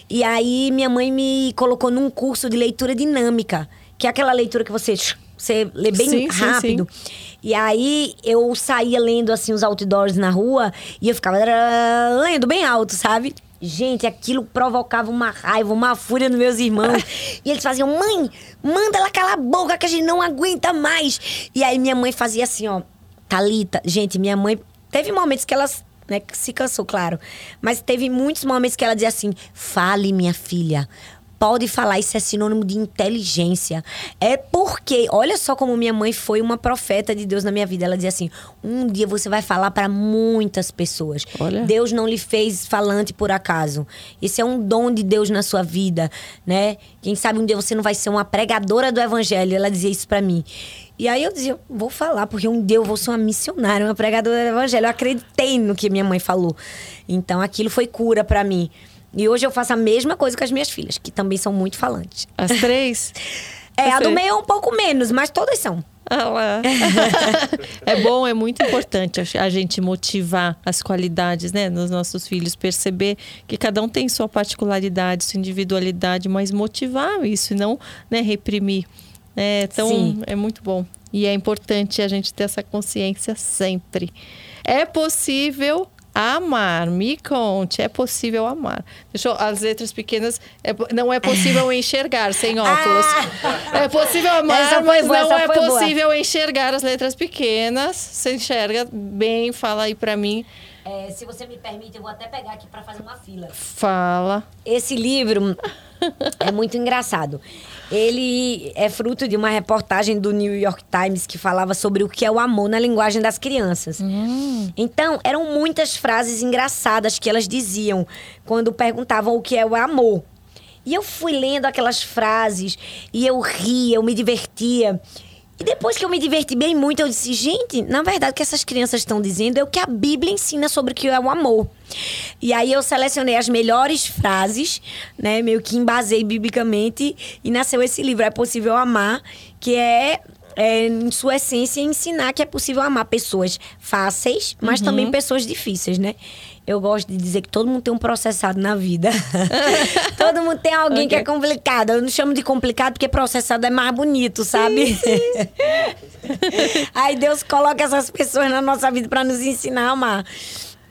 E aí minha mãe me colocou num curso de leitura dinâmica, que é aquela leitura que você você lê bem Sim, sim, rápido. E aí eu saía lendo assim os outdoors na rua e eu ficava lendo bem alto, sabe? Gente, aquilo provocava uma raiva, uma fúria nos meus irmãos. e eles faziam: "Mãe, manda ela calar a boca que a gente não aguenta mais". E aí minha mãe fazia assim, ó, Talita, gente, minha mãe teve momentos que ela né, se cansou, claro, mas teve muitos momentos que ela dizia assim: "Fale, minha filha, Pode falar, isso é sinônimo de inteligência. É porque, olha só como minha mãe foi uma profeta de Deus na minha vida. Ela dizia assim: um dia você vai falar para muitas pessoas. Olha. Deus não lhe fez falante por acaso. Esse é um dom de Deus na sua vida, né? Quem sabe um dia você não vai ser uma pregadora do evangelho. Ela dizia isso para mim. E aí eu dizia, vou falar, porque um dia eu vou ser uma missionária, uma pregadora do evangelho. Eu acreditei no que minha mãe falou. Então aquilo foi cura para mim. E hoje eu faço a mesma coisa com as minhas filhas, que também são muito falantes. As três? É, a do meio é um pouco menos, mas todas são. Ah lá. é bom, é muito importante a- a gente motivar as qualidades, né, nos nossos filhos, perceber que cada um tem sua particularidade, sua individualidade, mas motivar isso e não, né, reprimir. É, então, Sim. é muito bom. E é importante a gente ter essa consciência sempre. É possível amar, me conte, é possível amar. Deixa eu, as letras pequenas, é não é possível enxergar sem óculos. É possível amar, mas boa, não é foi boa. possível enxergar as letras pequenas. Você enxerga bem, fala aí pra mim. É, se você me permite, eu vou até pegar aqui para fazer uma fila. Fala. Esse livro é muito engraçado. Ele é fruto de uma reportagem do New York Times que falava sobre o que é o amor na linguagem das crianças. Então, eram muitas frases engraçadas que elas diziam quando perguntavam o que é o amor. E eu fui lendo aquelas frases e eu ria, eu me divertia. E depois que eu me diverti bem muito, eu disse, gente, na verdade o que essas crianças estão dizendo é o que a Bíblia ensina sobre o que é o amor. E aí eu selecionei as melhores frases, né, meio que embasei biblicamente e nasceu esse livro, É Possível Amar, que é, é, em sua essência, ensinar que é possível amar pessoas fáceis, mas também pessoas difíceis, né? Eu gosto de dizer que todo mundo tem um processado na vida. todo mundo tem alguém que é complicado. Eu não chamo de complicado porque processado é mais bonito, sabe? aí Deus coloca essas pessoas na nossa vida para nos ensinar a amar.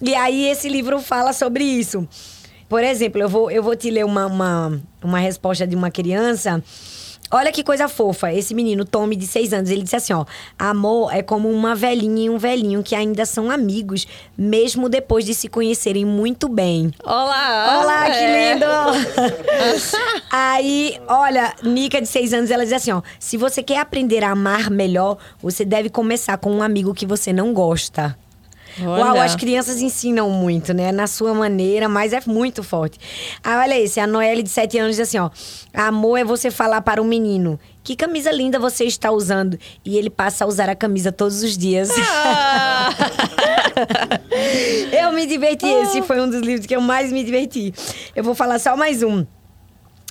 E aí esse livro fala sobre isso. Por exemplo, eu vou, eu vou te ler uma, uma, uma resposta de uma criança. Olha que coisa fofa. Esse menino, Tommy, de seis anos, ele disse assim: ó, amor é como uma velhinha e um velhinho que ainda são amigos, mesmo depois de se conhecerem muito bem. Olá! Olá, que É. lindo! Aí, olha, Nica, de seis anos, ela diz assim: ó, se você quer aprender a amar melhor, você deve começar com um amigo que você não gosta. Uau, Olha. as crianças ensinam muito, né? Na sua maneira, mas é muito forte. Ah, olha esse, a Noelle de 7 anos diz assim, ó. Amor é você falar para o menino, que camisa linda você está usando. E ele passa a usar a camisa todos os dias. Ah! eu me diverti. Esse foi um dos livros que eu mais me diverti. Eu vou falar só mais um.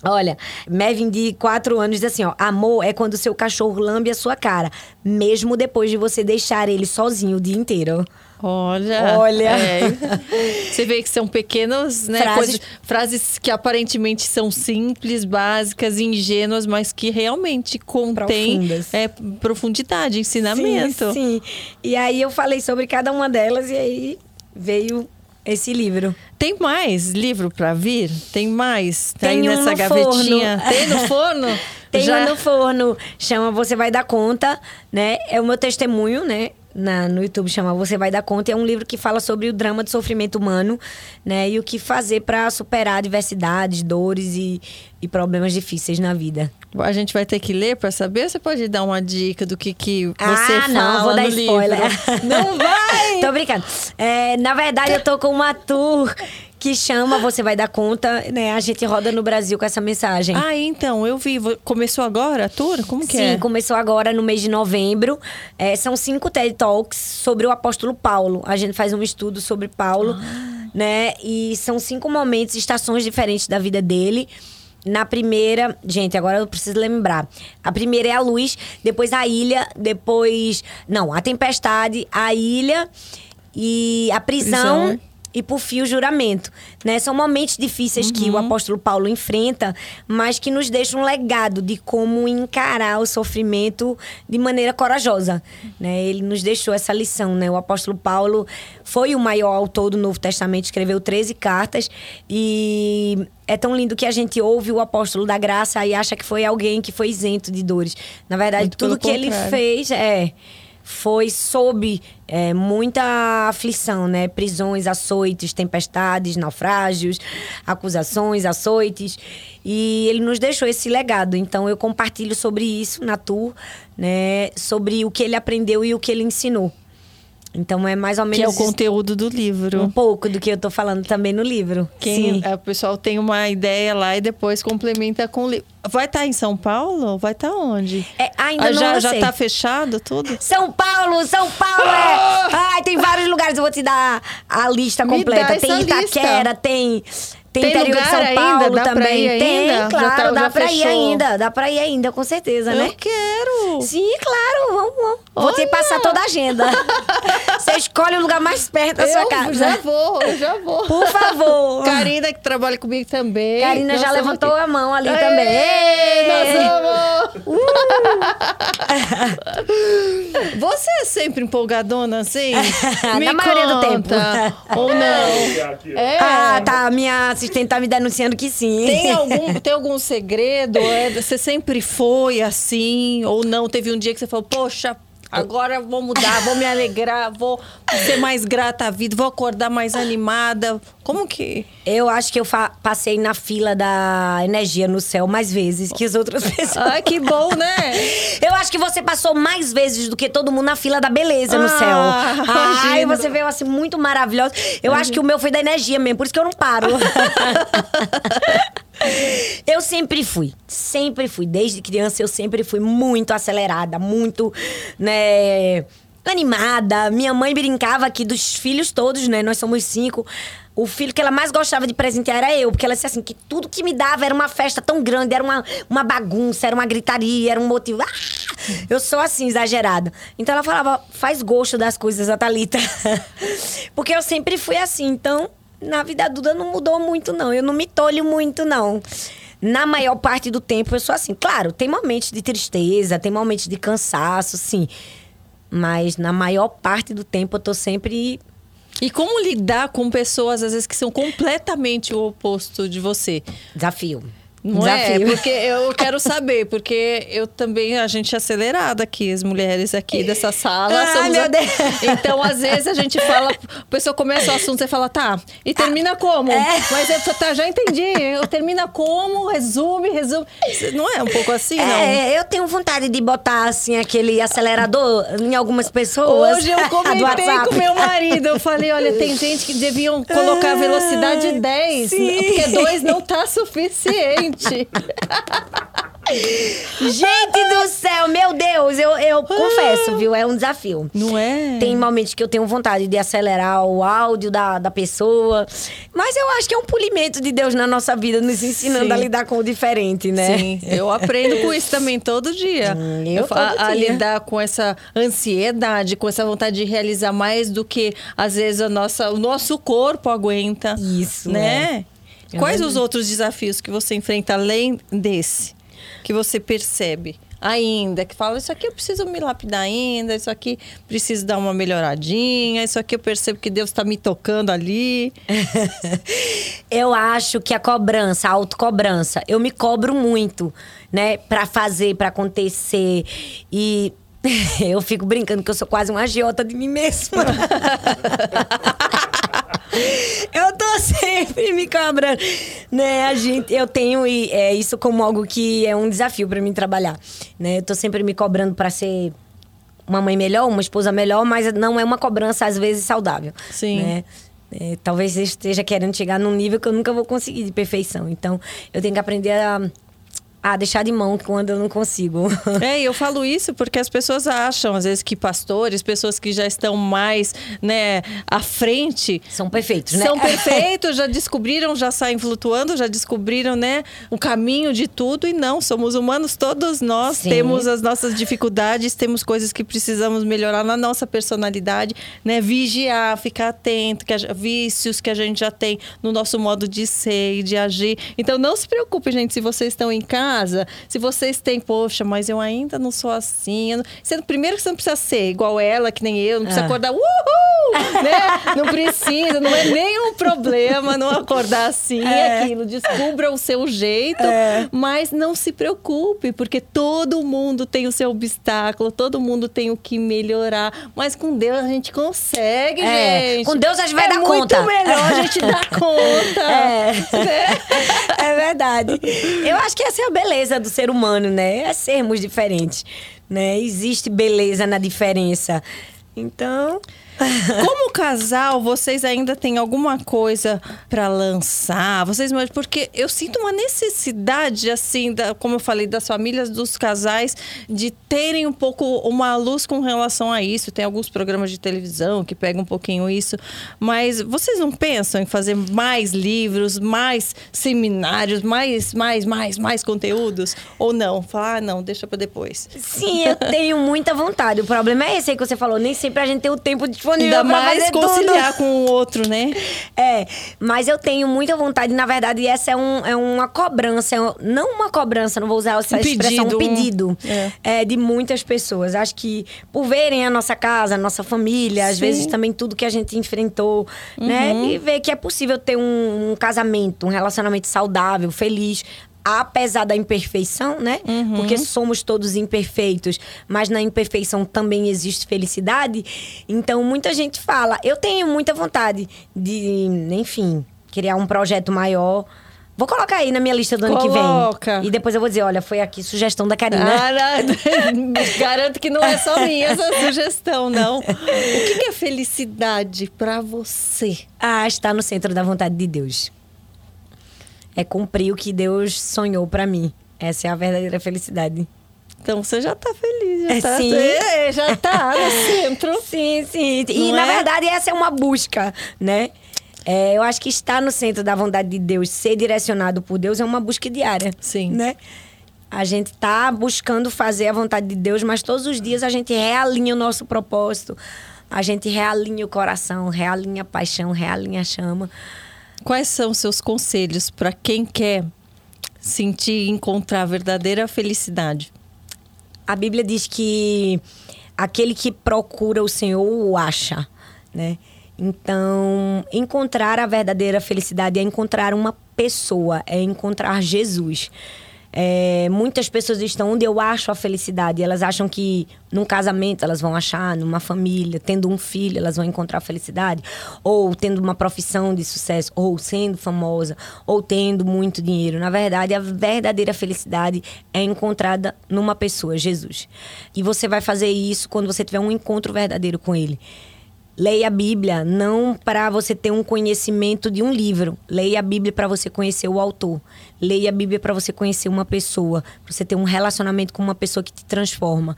Olha, Mevin de 4 anos diz assim, ó. Amor é quando seu cachorro lambe a sua cara, mesmo depois de você deixar ele sozinho o dia inteiro. Olha. Olha. é. Você vê que são pequenas, né? Frases- coisas- frases que aparentemente são simples, básicas, ingênuas, mas que realmente contêm Profundas. é, profundidade, ensinamento. Sim, sim. E aí eu falei sobre cada uma delas e aí veio esse livro. Tem mais livro pra vir? Tem mais? Tá aí Tem um nessa gavetinha. forno. Tem no forno? Tem Já? um no forno, chama Você Vai Dar Conta, né? É o meu testemunho, né? Na, no YouTube chama Você Vai Dar Conta. É um livro que fala sobre o drama do sofrimento humano, né? E o que fazer para superar adversidades, dores e, e problemas difíceis na vida. A gente vai ter que ler pra saber? Você pode dar uma dica do que, que você ah, fala não, vou dar spoiler. livro? Não vai! tô brincando. É, na verdade, eu tô com uma tour que chama Você Vai Dar Conta, né? A gente roda no Brasil com essa mensagem. Ah, então, eu vi. Começou agora a tour? Como que Sim, é? começou agora no mês de novembro. É, são cinco TED Talks sobre o apóstolo Paulo. A gente faz um estudo sobre Paulo, Ah. né? E são cinco momentos, estações diferentes da vida dele. Na primeira, gente, agora eu preciso lembrar. A primeira é a luz, depois a ilha, depois. Não, a tempestade, a ilha e a prisão. Prisão. E por fim, o juramento. Né? São momentos difíceis que o apóstolo Paulo enfrenta, mas que nos deixam um legado de como encarar o sofrimento de maneira corajosa. Né? Ele nos deixou essa lição. Né? O apóstolo Paulo foi o maior autor do Novo Testamento, escreveu 13 cartas. E é tão lindo que a gente ouve o apóstolo da graça e acha que foi alguém que foi isento de dores. Na verdade, Muito tudo que ele contrário. fez é foi sob é, muita aflição, né? Prisões, açoites, tempestades, naufrágios, acusações, açoites. E ele nos deixou esse legado. Então eu compartilho sobre isso na tour, né? Sobre o que ele aprendeu e o que ele ensinou. Então é mais ou menos Que é o conteúdo do livro. um pouco do que eu tô falando também no livro. Quem, Sim. é, o pessoal tem uma ideia lá e depois complementa com o livro. Vai estar em São Paulo? Vai estar onde? É, ainda Ah, não já, tá fechado tudo? São Paulo, São Paulo é. Ai, tem vários lugares. Eu vou te dar a lista Ah! Completa. Tem Itaquera, lista. tem. Tem, Tem interior de São ainda? Paulo Dá pra também. ir tem, ainda? Já claro, tá- dá pra ir ainda. Dá pra ir ainda, com certeza, né? Eu quero! Sim, claro, vamos, vamos. Vou te Olha! passar toda a agenda. Você escolhe o lugar mais perto da sua eu casa. já vou, eu já vou. Por favor. Karina, que trabalha comigo também. Karina Nós já levantou aqui. a mão ali Aê, também. Nós vamos! Você é sempre empolgadona assim? Me Na maioria do conta. Ou não? É. Ah, tá. Minha assistente tá me denunciando que sim. Tem algum, tem algum segredo? É, Você sempre foi assim? Ou não? Teve um dia que você falou, poxa, agora vou mudar, vou me alegrar, vou ser mais grata à vida, vou acordar mais animada. Como que. Eu acho que eu passei na fila da energia no céu mais vezes que as outras pessoas. Ai, que bom, né? Eu acho que você passou mais vezes do que todo mundo na fila da beleza no Ah, céu. Ai, imagino. você veio assim muito maravilhosa. Eu acho que o meu foi da energia mesmo, por isso que eu não paro. eu sempre fui, sempre fui. Desde criança eu sempre fui muito acelerada, muito, né, animada. Minha mãe brincava que dos filhos todos, né, nós somos cinco. O filho que ela mais gostava de presentear era eu, porque ela disse assim: que tudo que me dava era uma festa tão grande, era uma, uma bagunça, era uma gritaria, era um motivo. Ah! Eu sou assim, exagerada. Então ela falava: faz gosto das coisas, a Thalita. porque eu sempre fui assim. Então, na vida adulta não mudou muito, não. Eu não me tolho muito, não. Na maior parte do tempo eu sou assim. Claro, tem momentos de tristeza, tem momentos de cansaço, sim. Mas na maior parte do tempo eu tô sempre E como lidar com pessoas, às vezes, que são completamente o oposto de você? desafio. Não desafio. é? Porque eu quero saber, porque eu também, a gente é acelerada aqui, as mulheres aqui dessa sala. Ai, meu a- Deus. Então, às vezes, a gente fala, a pessoa começa o assunto, você fala, tá, e termina como? É. Mas eu tá, já entendi. Eu termina como, resume, resume. Não é um pouco assim, não? É, eu tenho vontade de botar assim aquele acelerador em algumas pessoas. Hoje eu comentei com meu marido. Eu falei, olha, tem gente que deviam colocar a velocidade 10, sim. porque 2 não tá suficiente. Gente do céu, meu Deus, eu, eu confesso, viu? É um desafio. Não é? Tem momentos que eu tenho vontade de acelerar o áudio da, da pessoa. Mas eu acho que é um polimento de Deus na nossa vida, nos ensinando Sim. a lidar com o diferente, né? Sim, eu aprendo com isso também todo dia. Hum, eu fa- todo a dia. lidar com essa ansiedade, com essa vontade de realizar mais do que às vezes a nossa, o nosso corpo aguenta. Isso, né? É Quais os outros desafios que você enfrenta além desse? Que você percebe ainda, que fala, isso aqui eu preciso me lapidar ainda, isso aqui preciso dar uma melhoradinha, isso aqui eu percebo que Deus está me tocando ali. Eu acho que a cobrança, a autocobrança, eu me cobro muito, né, Pra fazer, pra acontecer e eu fico brincando que eu sou quase uma agiota de mim mesma. eu tô sempre me cobrando, né? A gente, eu tenho e, é, isso como algo que é um desafio pra mim trabalhar, né? Eu tô sempre me cobrando pra ser uma mãe melhor, uma esposa melhor, mas não é uma cobrança às vezes saudável, Sim. né? É, talvez eu esteja querendo chegar num nível que eu nunca vou conseguir de perfeição. Então, eu tenho que aprender a a deixar de mão quando eu não consigo. É, eu falo isso porque as pessoas acham, às vezes, que pastores, pessoas que já estão mais, né, à frente. São perfeitos, né? São perfeitos, já descobriram, já saem flutuando, já descobriram, né, o caminho de tudo. E não, somos humanos, todos nós Sim. temos as nossas dificuldades, temos coisas que precisamos melhorar na nossa personalidade, né? Vigiar, ficar atento, que a, vícios que a gente já tem no nosso modo de ser e de agir. Então, não se preocupe, gente, se vocês estão em casa casa, se vocês têm, poxa, mas eu ainda não sou assim. Sendo, primeiro que você não precisa ser igual ela, que nem eu, não precisa ah. acordar, uhul! né? Não precisa, não é nenhum problema não acordar assim, é. aquilo. Descubra o seu jeito, é. mas não se preocupe, porque todo mundo tem o seu obstáculo, todo mundo tem o que melhorar. Mas com Deus a gente consegue, é. gente. Com Deus a gente vai é dar conta. É muito melhor a gente dar conta. É. Né? é verdade. Eu acho que essa é a beleza do ser humano, né? É sermos diferentes, né? Existe beleza na diferença. Então, como casal, vocês ainda têm alguma coisa para lançar? Vocês porque eu sinto uma necessidade assim, da, como eu falei, das famílias, dos casais de terem um pouco uma luz com relação a isso. Tem alguns programas de televisão que pegam um pouquinho isso, mas vocês não pensam em fazer mais livros, mais seminários, mais, mais, mais, mais conteúdos ou não? Falar, ah, não, deixa para depois. Sim, eu tenho muita vontade. O problema é esse aí que você falou, nem sempre a gente tem o tempo de disponível Ainda mais conciliar tudo. com o outro, né? É, mas eu tenho muita vontade, na verdade, essa é, um, é uma cobrança, é não uma cobrança, não vou usar essa um expressão, pedido. um pedido é. É, de muitas pessoas. Acho que por verem a nossa casa, a nossa família, Sim. às vezes também tudo que a gente enfrentou, né? uhum. né? E ver que é possível ter um, um casamento, um relacionamento saudável, feliz, apesar da imperfeição, né? Uhum. Porque somos todos imperfeitos, mas na imperfeição também existe felicidade. Então muita gente fala, eu tenho muita vontade de, enfim, criar um projeto maior. Vou colocar aí na minha lista do Coloca. ano que vem. E depois eu vou dizer, olha, foi aqui sugestão da Karina. Ah, Garanto que não é só minha essa sugestão, não. O que é felicidade para você? Ah, está no centro da vontade de Deus é cumprir o que Deus sonhou para mim. Essa é a verdadeira felicidade. Então você já tá feliz, já é, tá, sim. É, já tá no centro. sim, sim. E Não na é? verdade essa é uma busca, né? É, eu acho que estar no centro da vontade de Deus, ser direcionado por Deus, é uma busca diária. Sim. Né? A gente tá buscando fazer a vontade de Deus, mas todos os dias a gente realinha o nosso propósito. A gente realinha o coração, realinha a paixão, realinha a chama. Quais são seus conselhos para quem quer sentir e encontrar a verdadeira felicidade? A Bíblia diz que aquele que procura o Senhor o acha, né? Então, encontrar a verdadeira felicidade é encontrar uma pessoa, é encontrar Jesus. É, muitas pessoas estão onde eu acho a felicidade. Elas acham que num casamento elas vão achar, numa família, tendo um filho, elas vão encontrar a felicidade. Ou tendo uma profissão de sucesso, ou sendo famosa, ou tendo muito dinheiro. Na verdade, a verdadeira felicidade é encontrada numa pessoa, Jesus. E você vai fazer isso quando você tiver um encontro verdadeiro com Ele. Leia a Bíblia não para você ter um conhecimento de um livro. Leia a Bíblia para você conhecer o autor. Leia a Bíblia para você conhecer uma pessoa, para você ter um relacionamento com uma pessoa que te transforma.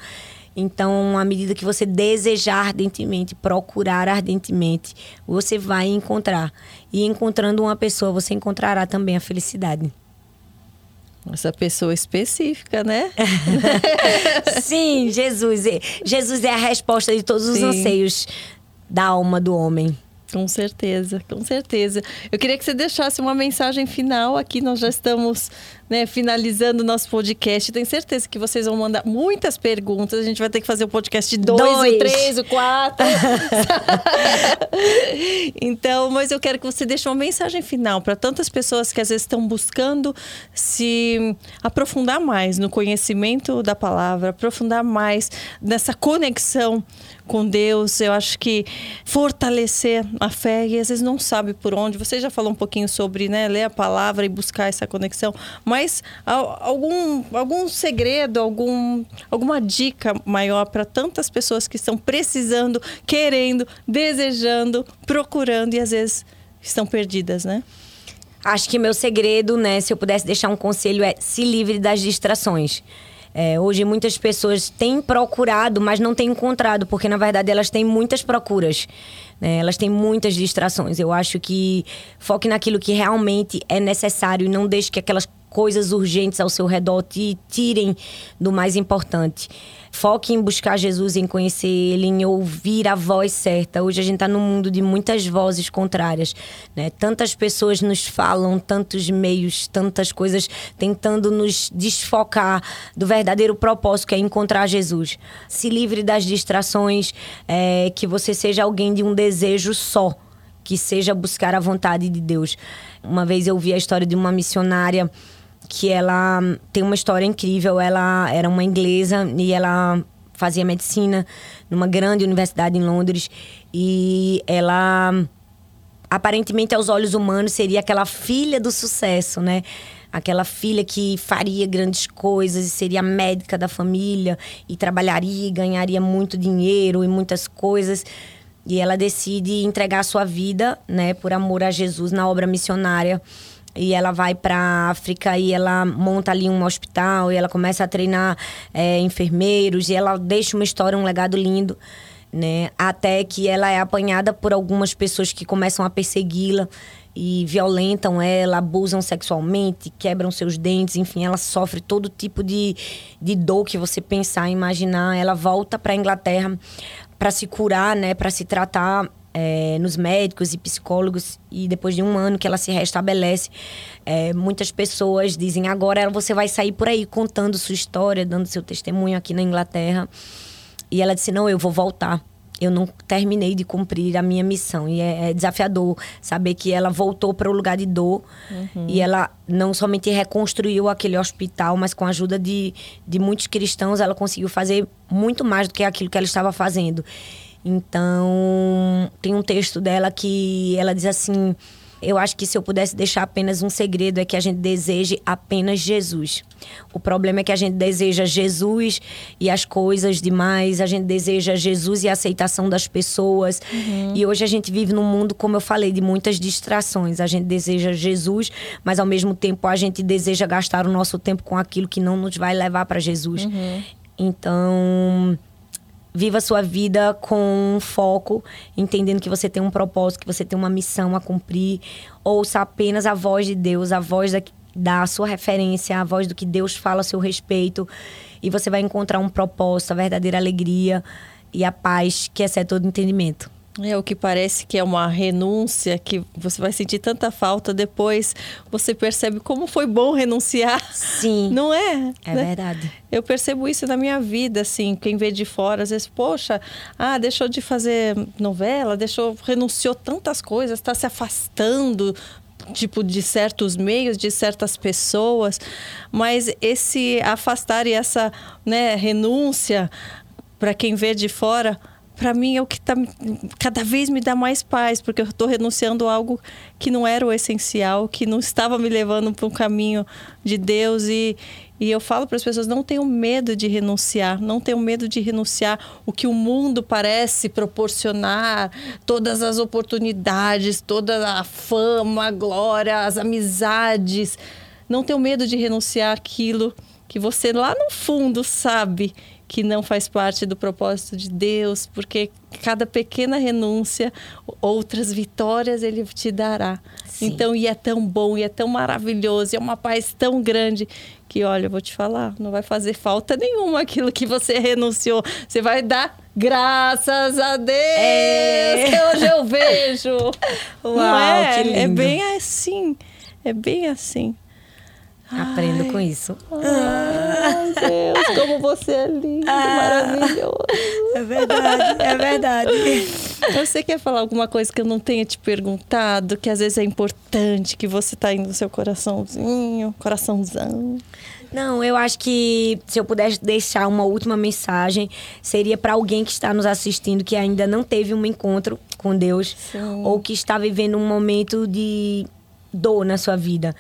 Então, à medida que você desejar ardentemente, procurar ardentemente, você vai encontrar. E encontrando uma pessoa, você encontrará também a felicidade. Essa pessoa específica, né? Sim, Jesus. Jesus é a resposta de todos os Sim. anseios da alma do homem. Com certeza, com certeza. Eu queria que você deixasse uma mensagem final aqui. Nós já estamos né, finalizando o nosso podcast. Tenho certeza que vocês vão mandar muitas perguntas. A gente vai ter que fazer o um podcast dois, dois, o três, o quatro. então, mas eu quero que você deixe uma mensagem final para tantas pessoas que às vezes estão buscando se aprofundar mais no conhecimento da palavra, aprofundar mais nessa conexão com Deus. Eu acho que fortalecer a fé e às vezes não sabe por onde. Você já falou um pouquinho sobre né, ler a palavra e buscar essa conexão, mas algum, algum segredo, algum, alguma dica maior para tantas pessoas que estão precisando, querendo, desejando, procurando e às vezes estão perdidas, né? Acho que meu segredo, né, se eu pudesse deixar um conselho, é se livre das distrações. É, hoje muitas pessoas têm procurado, mas não têm encontrado, porque na verdade elas têm muitas procuras. Né? Elas têm muitas distrações. Eu acho que foque naquilo que realmente é necessário e não deixe que aquelas coisas urgentes ao seu redor te tirem do mais importante. Foque em buscar Jesus, em conhecer Ele, em ouvir a voz certa. Hoje a gente está num mundo de muitas vozes contrárias. Né? Tantas pessoas nos falam, tantos meios, tantas coisas tentando nos desfocar do verdadeiro propósito que é encontrar Jesus. Se livre das distrações, é, que você seja alguém de um desejo só que seja buscar a vontade de Deus. Uma vez eu vi a história de uma missionária que ela tem uma história incrível. Ela era uma inglesa e ela fazia medicina numa grande universidade em Londres e ela aparentemente aos olhos humanos seria aquela filha do sucesso, né? Aquela filha que faria grandes coisas e seria médica da família e trabalharia e ganharia muito dinheiro e muitas coisas. E ela decide entregar a sua vida, né, por amor a Jesus na obra missionária e ela vai para África e ela monta ali um hospital e ela começa a treinar é, enfermeiros e ela deixa uma história, um legado lindo, né? Até que ela é apanhada por algumas pessoas que começam a persegui-la e violentam ela, abusam sexualmente, quebram seus dentes, enfim, ela sofre todo tipo de, de dor que você pensar, imaginar. Ela volta para a Inglaterra para se curar, né, para se tratar é, nos médicos e psicólogos e depois de um ano que ela se restabelece, é, muitas pessoas dizem agora você vai sair por aí contando sua história, dando seu testemunho aqui na Inglaterra. E ela disse não, eu vou voltar. Eu não terminei de cumprir a minha missão e é, é desafiador saber que ela voltou para o lugar de dor uhum. e ela não somente reconstruiu aquele hospital, mas com a ajuda de, de muitos cristãos ela conseguiu fazer muito mais do que aquilo que ela estava fazendo. Então, tem um texto dela que ela diz assim: Eu acho que se eu pudesse deixar apenas um segredo é que a gente deseje apenas Jesus. O problema é que a gente deseja Jesus e as coisas demais, a gente deseja Jesus e a aceitação das pessoas. Uhum. E hoje a gente vive num mundo, como eu falei, de muitas distrações. A gente deseja Jesus, mas ao mesmo tempo a gente deseja gastar o nosso tempo com aquilo que não nos vai levar para Jesus. Uhum. Então viva a sua vida com foco, entendendo que você tem um propósito, que você tem uma missão a cumprir. Ouça apenas a voz de Deus, a voz da, da sua referência, a voz do que Deus fala a seu respeito. E você vai encontrar um propósito, a verdadeira alegria e a paz que excede todo entendimento. É o que parece que é uma renúncia, que você vai sentir tanta falta, depois você percebe como foi bom renunciar. Sim. Não é? É né? verdade. Eu percebo isso na minha vida, assim, quem vê de fora, às vezes, poxa, ah, deixou de fazer novela, deixou, renunciou tantas coisas, está se afastando tipo de certos meios, de certas pessoas, mas esse afastar e essa né, renúncia para quem vê de fora para mim é o que tá, cada vez me dá mais paz, porque eu estou renunciando a algo que não era o essencial, que não estava me levando para um caminho de Deus. E, e eu falo para as pessoas: não tenham medo de renunciar, não tenham medo de renunciar o que o mundo parece proporcionar, todas as oportunidades, toda a fama, a glória, as amizades. Não tenham medo de renunciar aquilo que você lá no fundo sabe que não faz parte do propósito de Deus, porque cada pequena renúncia, outras vitórias ele te dará. Sim. Então, e é tão bom, e é tão maravilhoso, e é uma paz tão grande que, olha, eu vou te falar, não vai fazer falta nenhuma aquilo que você renunciou. Você vai dar graças a Deus é. que hoje eu vejo. Uau, é? Que lindo. É bem assim. É bem assim. Aprendo Ai. com isso. Ai, Deus, como você é lindo, ah, maravilhoso. É verdade, é verdade. Você quer falar alguma coisa que eu não tenha te perguntado, que às vezes é importante, que você tá indo no seu coraçãozinho, coraçãozão? Não, eu acho que se eu pudesse deixar uma última mensagem, seria para alguém que está nos assistindo que ainda não teve um encontro com Deus Sim. ou que está vivendo um momento de dor na sua vida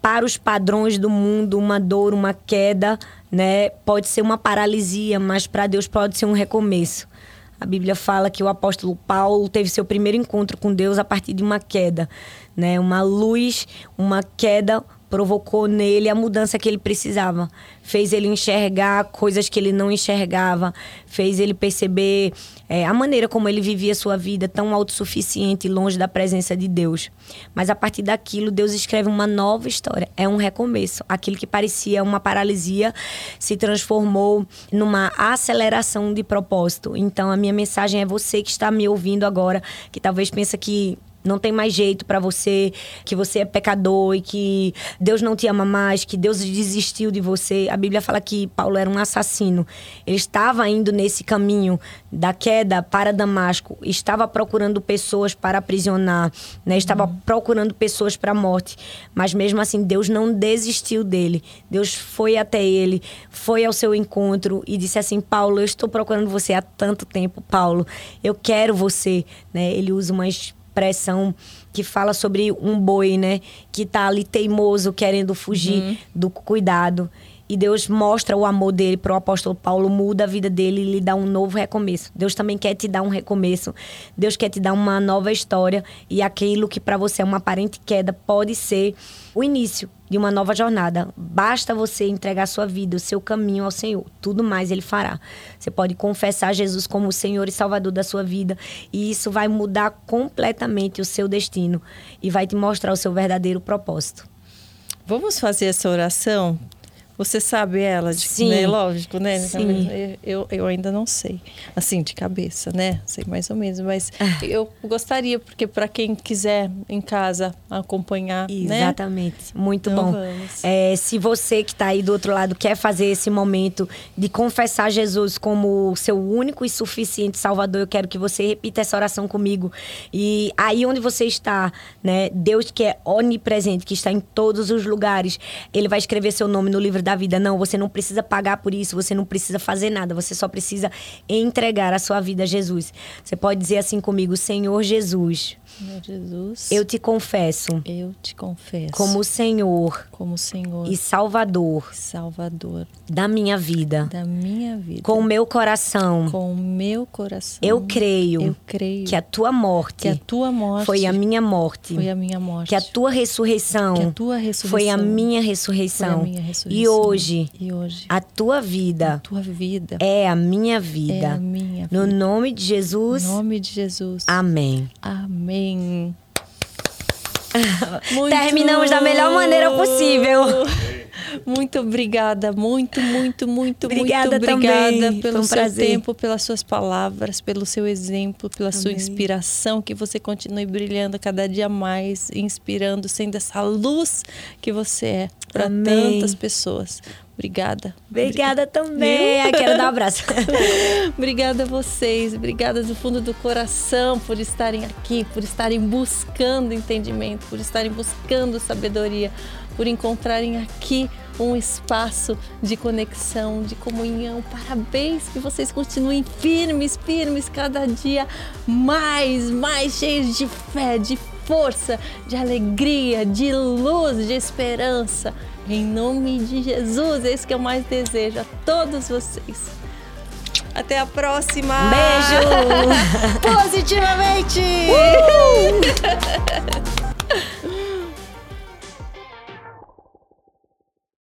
para os padrões do mundo, uma dor, uma queda, né, pode ser uma paralisia, mas para Deus pode ser um recomeço. A Bíblia fala que o apóstolo Paulo teve seu primeiro encontro com Deus a partir de uma queda, né? Uma luz, uma queda provocou nele a mudança que ele precisava. Fez ele enxergar coisas que ele não enxergava, fez ele perceber é, a maneira como ele vivia sua vida tão autossuficiente, longe da presença de Deus. Mas a partir daquilo, Deus escreve uma nova história. É um recomeço. Aquilo que parecia uma paralisia se transformou numa aceleração de propósito. Então, a minha mensagem é você que está me ouvindo agora, que talvez pensa que não tem mais jeito para você, que você é pecador e que Deus não te ama mais, que Deus desistiu de você. A Bíblia fala que Paulo era um assassino. Ele estava indo nesse caminho da queda para Damasco, estava procurando pessoas para aprisionar, né? Estava uhum. procurando pessoas para a morte, mas mesmo assim Deus não desistiu dele. Deus foi até ele, foi ao seu encontro e disse assim: "Paulo, eu estou procurando você há tanto tempo, Paulo. Eu quero você", né? Ele usa umas expressão que fala sobre um boi, né? Que tá ali teimoso, querendo fugir uhum. do cuidado. E Deus mostra o amor dele para o apóstolo Paulo, muda a vida dele e lhe dá um novo recomeço. Deus também quer te dar um recomeço. Deus quer te dar uma nova história. E aquilo que para você é uma aparente queda pode ser o início de uma nova jornada. Basta você entregar sua vida, o seu caminho ao Senhor. Tudo mais Ele fará. Você pode confessar Jesus como o Senhor e Salvador da sua vida. E isso vai mudar completamente o seu destino. E vai te mostrar o seu verdadeiro propósito. Vamos fazer essa oração você sabe ela, de, Sim. Né? Lógico, né? Sim. Eu, eu ainda não sei, assim, de cabeça, né? Sei mais ou menos, mas ah. eu gostaria, porque para quem quiser em casa acompanhar, né? Exatamente, né? muito então, bom. É, se você que está aí do outro lado quer fazer esse momento de confessar Jesus como seu único e suficiente Salvador, eu quero que você repita essa oração comigo. E aí onde você está, né? Deus que é onipresente, que está em todos os lugares, Ele vai escrever seu nome no livro da da vida. Não, você não precisa pagar por isso, você não precisa fazer nada, você só precisa entregar a sua vida a Jesus. Você pode dizer assim comigo: Senhor Jesus. Meu Jesus. Eu te confesso. Eu te confesso. Como Senhor. Como Senhor. E Salvador. Salvador. Da minha vida. Da minha vida. Com o meu coração. Com o meu coração. Eu creio. Eu creio. Que a tua morte. Que a tua morte. Foi a minha morte. Foi a minha morte. Que a tua ressurreição. Que a tua ressurreição. Foi a minha ressurreição. Foi a minha ressurreição. E hoje. E hoje. A tua vida. A tua vida. É a minha vida. É a minha vida. No nome de Jesus. No nome de Jesus. Amém. Amém. Muito... Terminamos da melhor maneira possível. Muito obrigada, muito, muito, muito, obrigada muito obrigada também. pelo um seu prazer. tempo, pelas suas palavras, pelo seu exemplo, pela sua inspiração, que você continue brilhando cada dia mais, inspirando, sendo essa luz que você é para tantas pessoas. Obrigada. Obrigada também. Eu quero dar um abraço. obrigada a vocês. Obrigada do fundo do coração por estarem aqui, por estarem buscando entendimento, por estarem buscando sabedoria, por encontrarem aqui um espaço de conexão, de comunhão. Parabéns que vocês continuem firmes, firmes cada dia mais, mais cheios de fé, de força, de alegria, de luz, de esperança. Em nome de Jesus, é isso que eu mais desejo a todos vocês. Até a próxima. Beijo. Positivamente. Uhul.